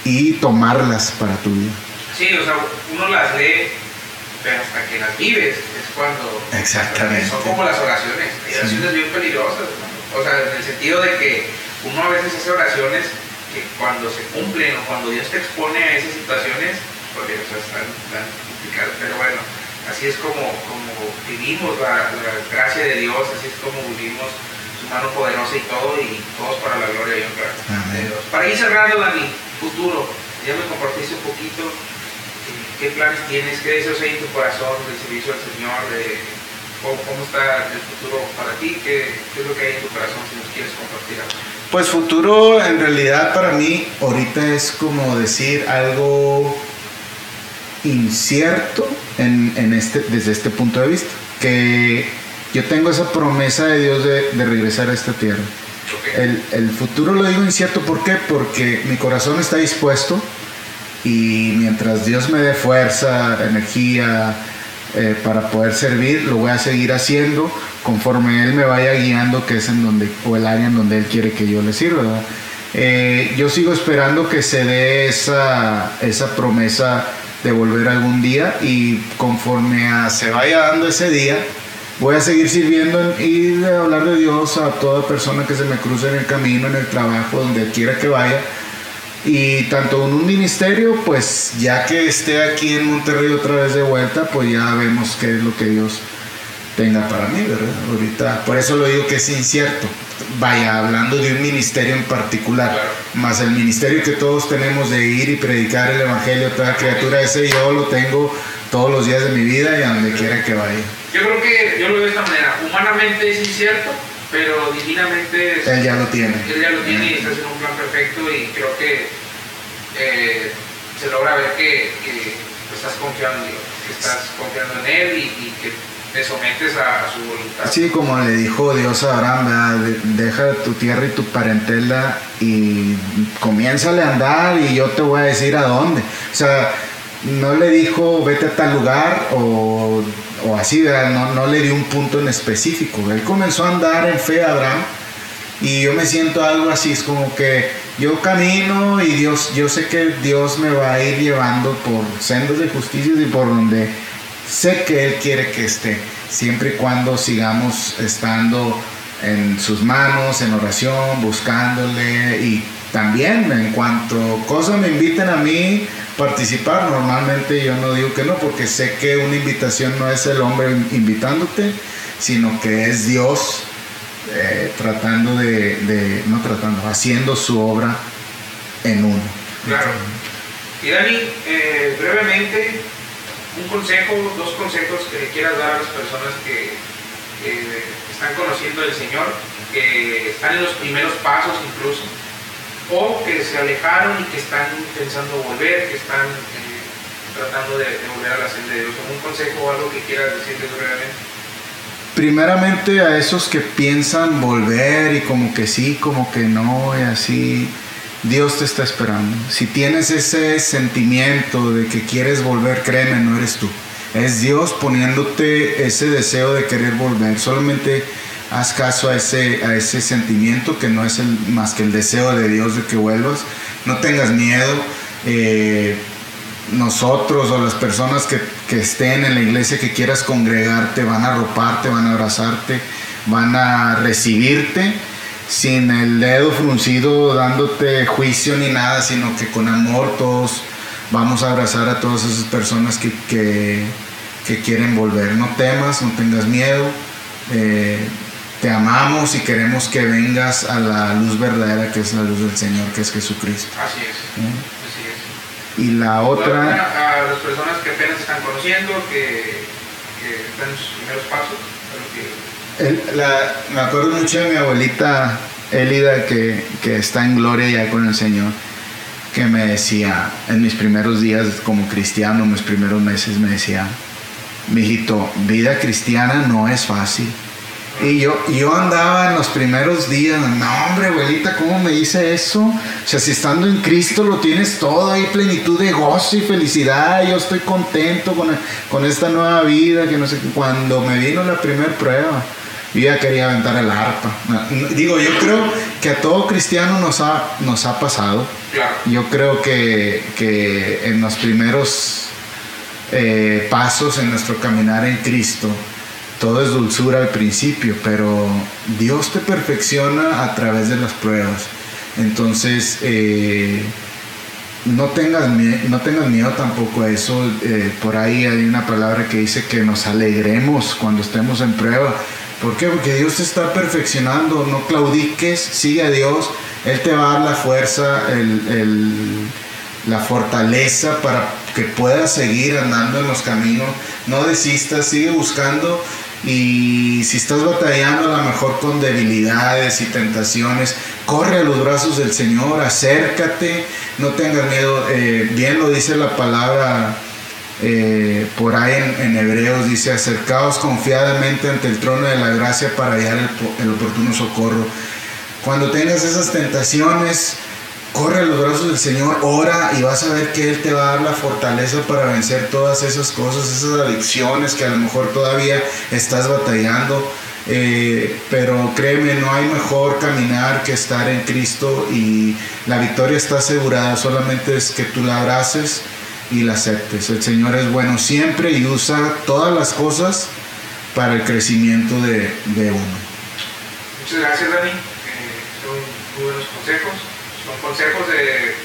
y tomarlas para tu vida. Sí, o sea, uno las lee, pero hasta que las vives es cuando... Exactamente. Son como las oraciones. Hay oraciones bien peligrosas, o sea, en el sentido de que uno a veces hace oraciones que cuando se cumplen o cuando Dios te expone a esas situaciones, porque o sea, están, están complicadas, pero bueno, así es como, como vivimos la, gracia de Dios, así es como vivimos su mano poderosa y todo, y todos para la gloria y honra de Dios. Para ir cerrando, Dani, futuro, ya me compartiste un poquito, eh, ¿qué planes tienes? ¿Qué deseos hay en tu corazón del servicio al Señor? De, ¿cómo, está el futuro para ti? ¿Qué, ¿Qué, es lo que hay en tu corazón si nos quieres compartir algo? Pues futuro en realidad para mí ahorita es como decir algo incierto en, este, desde este punto de vista. Que yo tengo esa promesa de Dios de, regresar a esta tierra. El, futuro lo digo incierto, ¿por qué? Porque mi corazón está dispuesto y mientras Dios me dé fuerza, energía eh, para poder servir, lo voy a seguir haciendo conforme Él me vaya guiando, que es en donde, o el área en donde Él quiere que yo le sirva. Eh, yo sigo esperando que se dé esa, esa promesa de volver algún día y conforme se vaya dando ese día, voy a seguir sirviendo y de hablar de Dios a toda persona que se me cruce en el camino, en el trabajo, donde quiera que vaya. Y tanto en un ministerio, pues ya que esté aquí en Monterrey otra vez de vuelta, pues ya vemos qué es lo que Dios tenga para mí, ¿verdad? Ahorita, por eso lo digo que es incierto. Vaya, hablando de un ministerio en particular, más el ministerio que todos tenemos de ir y predicar el Evangelio a toda criatura, ese yo lo tengo todos los días de mi vida y a donde quiera que vaya. Yo creo que yo lo veo de esta manera, humanamente es incierto, pero divinamente él ya lo tiene. Él ya lo tiene y está haciendo un plan perfecto y creo que eh, se logra ver que, estás confiando en Dios, que estás confiando en Él y que te sometes a, su voluntad. Sí, como le dijo Dios a Abraham, deja tu tierra y tu parentela y comiénzale a andar y yo te voy a decir a dónde. O sea, no le dijo vete a tal lugar o, así, No, no le dio un punto en específico. Él comenzó a andar en fe a Abraham y yo me siento algo así, es como que yo camino y Dios, yo sé que Dios me va a ir llevando por sendos de justicia y por donde sé que Él quiere que esté, siempre y cuando sigamos estando en sus manos, en oración, buscándole y también en cuanto cosas me inviten a mí participar, normalmente yo no digo que no, porque sé que una invitación no es el hombre invitándote, sino que es Dios eh, tratando de, no tratando, haciendo su obra en uno. Claro. Y Dani, eh, brevemente, un consejo, dos consejos que le quieras dar a las personas que, están conociendo al Señor, que están en los primeros pasos incluso, o que se alejaron y que están pensando volver, que están eh, tratando de, volver a la senda de Dios. ¿Un consejo o algo que quieras decirles brevemente? Primeramente a esos que piensan volver y como que sí, como que no, y así Dios te está esperando. Si tienes ese sentimiento de que quieres volver, créeme, no eres tú. Es Dios poniéndote ese deseo de querer volver. Solamente haz caso a ese, a ese sentimiento que no es más que el deseo de Dios de que vuelvas. No tengas miedo. Eh, nosotros o las personas que, estén en la iglesia que quieras congregarte van a arroparte, van a abrazarte, van a recibirte sin el dedo fruncido dándote juicio ni nada, sino que con amor todos vamos a abrazar a todas esas personas que, que, quieren volver. No temas, no tengas miedo. Eh, te amamos y queremos que vengas a la luz verdadera que es la luz del Señor, que es Jesucristo. Así es. Así es. Y la otra... A las personas que apenas están conociendo, que, que están en sus primeros pasos, me acuerdo mucho de mi abuelita Elida, que, que está en gloria ya con el Señor, que me decía, en mis primeros días como cristiano, mis primeros meses, me decía, mijito, vida cristiana no es fácil. Y yo, yo andaba en los primeros días, no hombre, abuelita, ¿cómo me dice eso? O sea, si estando en Cristo lo tienes todo, hay plenitud de gozo y felicidad, yo estoy contento con, con esta nueva vida, que no sé, cuando me vino la primera prueba, yo ya quería aventar el arpa. Digo, yo creo que a todo cristiano nos ha, nos ha pasado. Yo creo que, que en los primeros eh, pasos en nuestro caminar en Cristo, todo es dulzura al principio, pero Dios te perfecciona a través de las pruebas. Entonces, eh, no, tengas, no tengas miedo tampoco a eso. Eh, por ahí hay una palabra que dice que nos alegremos cuando estemos en prueba. ¿Por qué? Porque Dios te está perfeccionando. No claudiques, sigue a Dios. Él te va a dar la fuerza, la fortaleza para que puedas seguir andando en los caminos. No desistas, sigue buscando y si estás batallando a lo mejor con debilidades y tentaciones, corre a los brazos del Señor, acércate, no tengas miedo. Eh, bien lo dice la palabra eh, por ahí en, Hebreos, dice, acercaos confiadamente ante el trono de la gracia para hallar el oportuno socorro. Cuando tengas esas tentaciones, corre a los brazos del Señor, ora y vas a ver que Él te va a dar la fortaleza para vencer todas esas cosas, esas adicciones que a lo mejor todavía estás batallando. Eh, pero créeme, no hay mejor caminar que estar en Cristo y la victoria está asegurada, solamente es que tú la abraces y la aceptes. El Señor es bueno siempre y usa todas las cosas para el crecimiento de, uno. Muchas gracias, Dani. Eh, son muy buenos consejos son consejos de,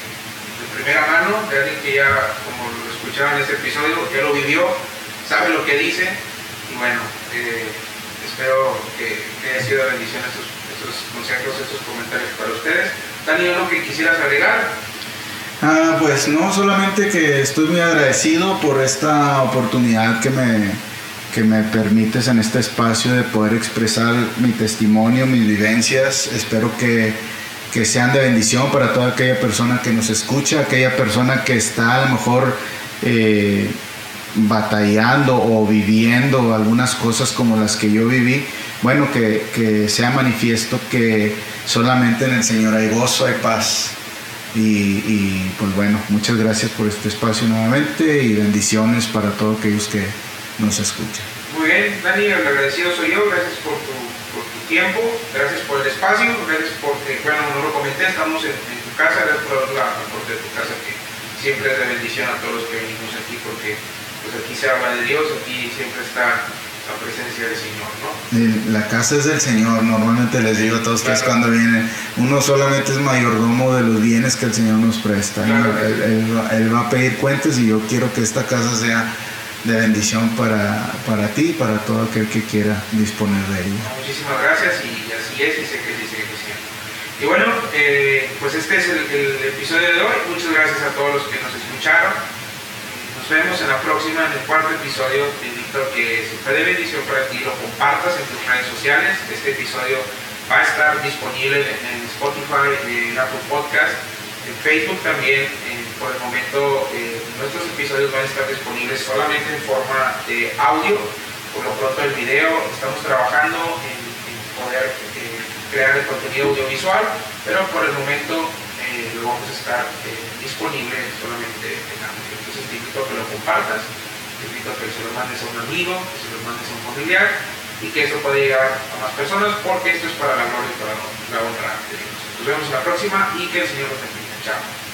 primera mano, de alguien que ya, como lo escuchaban en este episodio, ya lo vivió, sabe lo que dice, y bueno, eh, espero que, haya sido bendición estos, estos, consejos, estos comentarios para ustedes. Daniel, ¿lo que quisieras agregar? Ah, pues no, solamente que estoy muy agradecido por esta oportunidad que me, que me permites en este espacio de poder expresar mi testimonio, mis vivencias. Espero que que sean de bendición para toda aquella persona que nos escucha, aquella persona que está a lo mejor eh, batallando o viviendo algunas cosas como las que yo viví. Bueno, que, sea manifiesto que solamente en el Señor hay gozo, hay paz. Y, pues bueno, muchas gracias por este espacio nuevamente y bendiciones para todos aquellos que nos escuchan. Muy bien, Dani, agradecido soy yo, gracias por tu tiempo, gracias por el espacio, gracias porque, bueno, no lo comenté, estamos en, tu casa, gracias por la de tu casa que siempre es de bendición a todos los que venimos aquí porque pues aquí se habla de Dios, aquí siempre está la presencia del Señor, ¿no? La casa es del Señor, normalmente les digo a todos ustedes cuando vienen, uno solamente es mayordomo de los bienes que el Señor nos presta, él, va a pedir cuentas y yo quiero que esta casa sea de bendición para, para ti y para todo aquel que quiera disponer de ella. Muchísimas gracias y así es y sé que sí sigue siendo. Y bueno, eh, pues este es el, episodio de hoy. Muchas gracias a todos los que nos escucharon. Vemos en la próxima, en el cuarto episodio. Te invito a que si fue de bendición para ti, lo compartas en tus redes sociales. Este episodio va a estar disponible en Spotify, en Apple Podcast, en Facebook también. por el momento eh, nuestros episodios van a estar disponibles solamente en forma de audio, por lo pronto el video, estamos trabajando en, poder eh, crear el contenido audiovisual, pero por el momento eh, lo vamos a estar eh, disponible solamente en audio. Te invito a que lo compartas, te invito a que se lo mandes a un amigo, que se lo mandes a un familiar y que eso pueda llegar a más personas porque esto es para la gloria y para la honra de Dios. Nos vemos en la próxima y que el Señor los bendiga. Chao.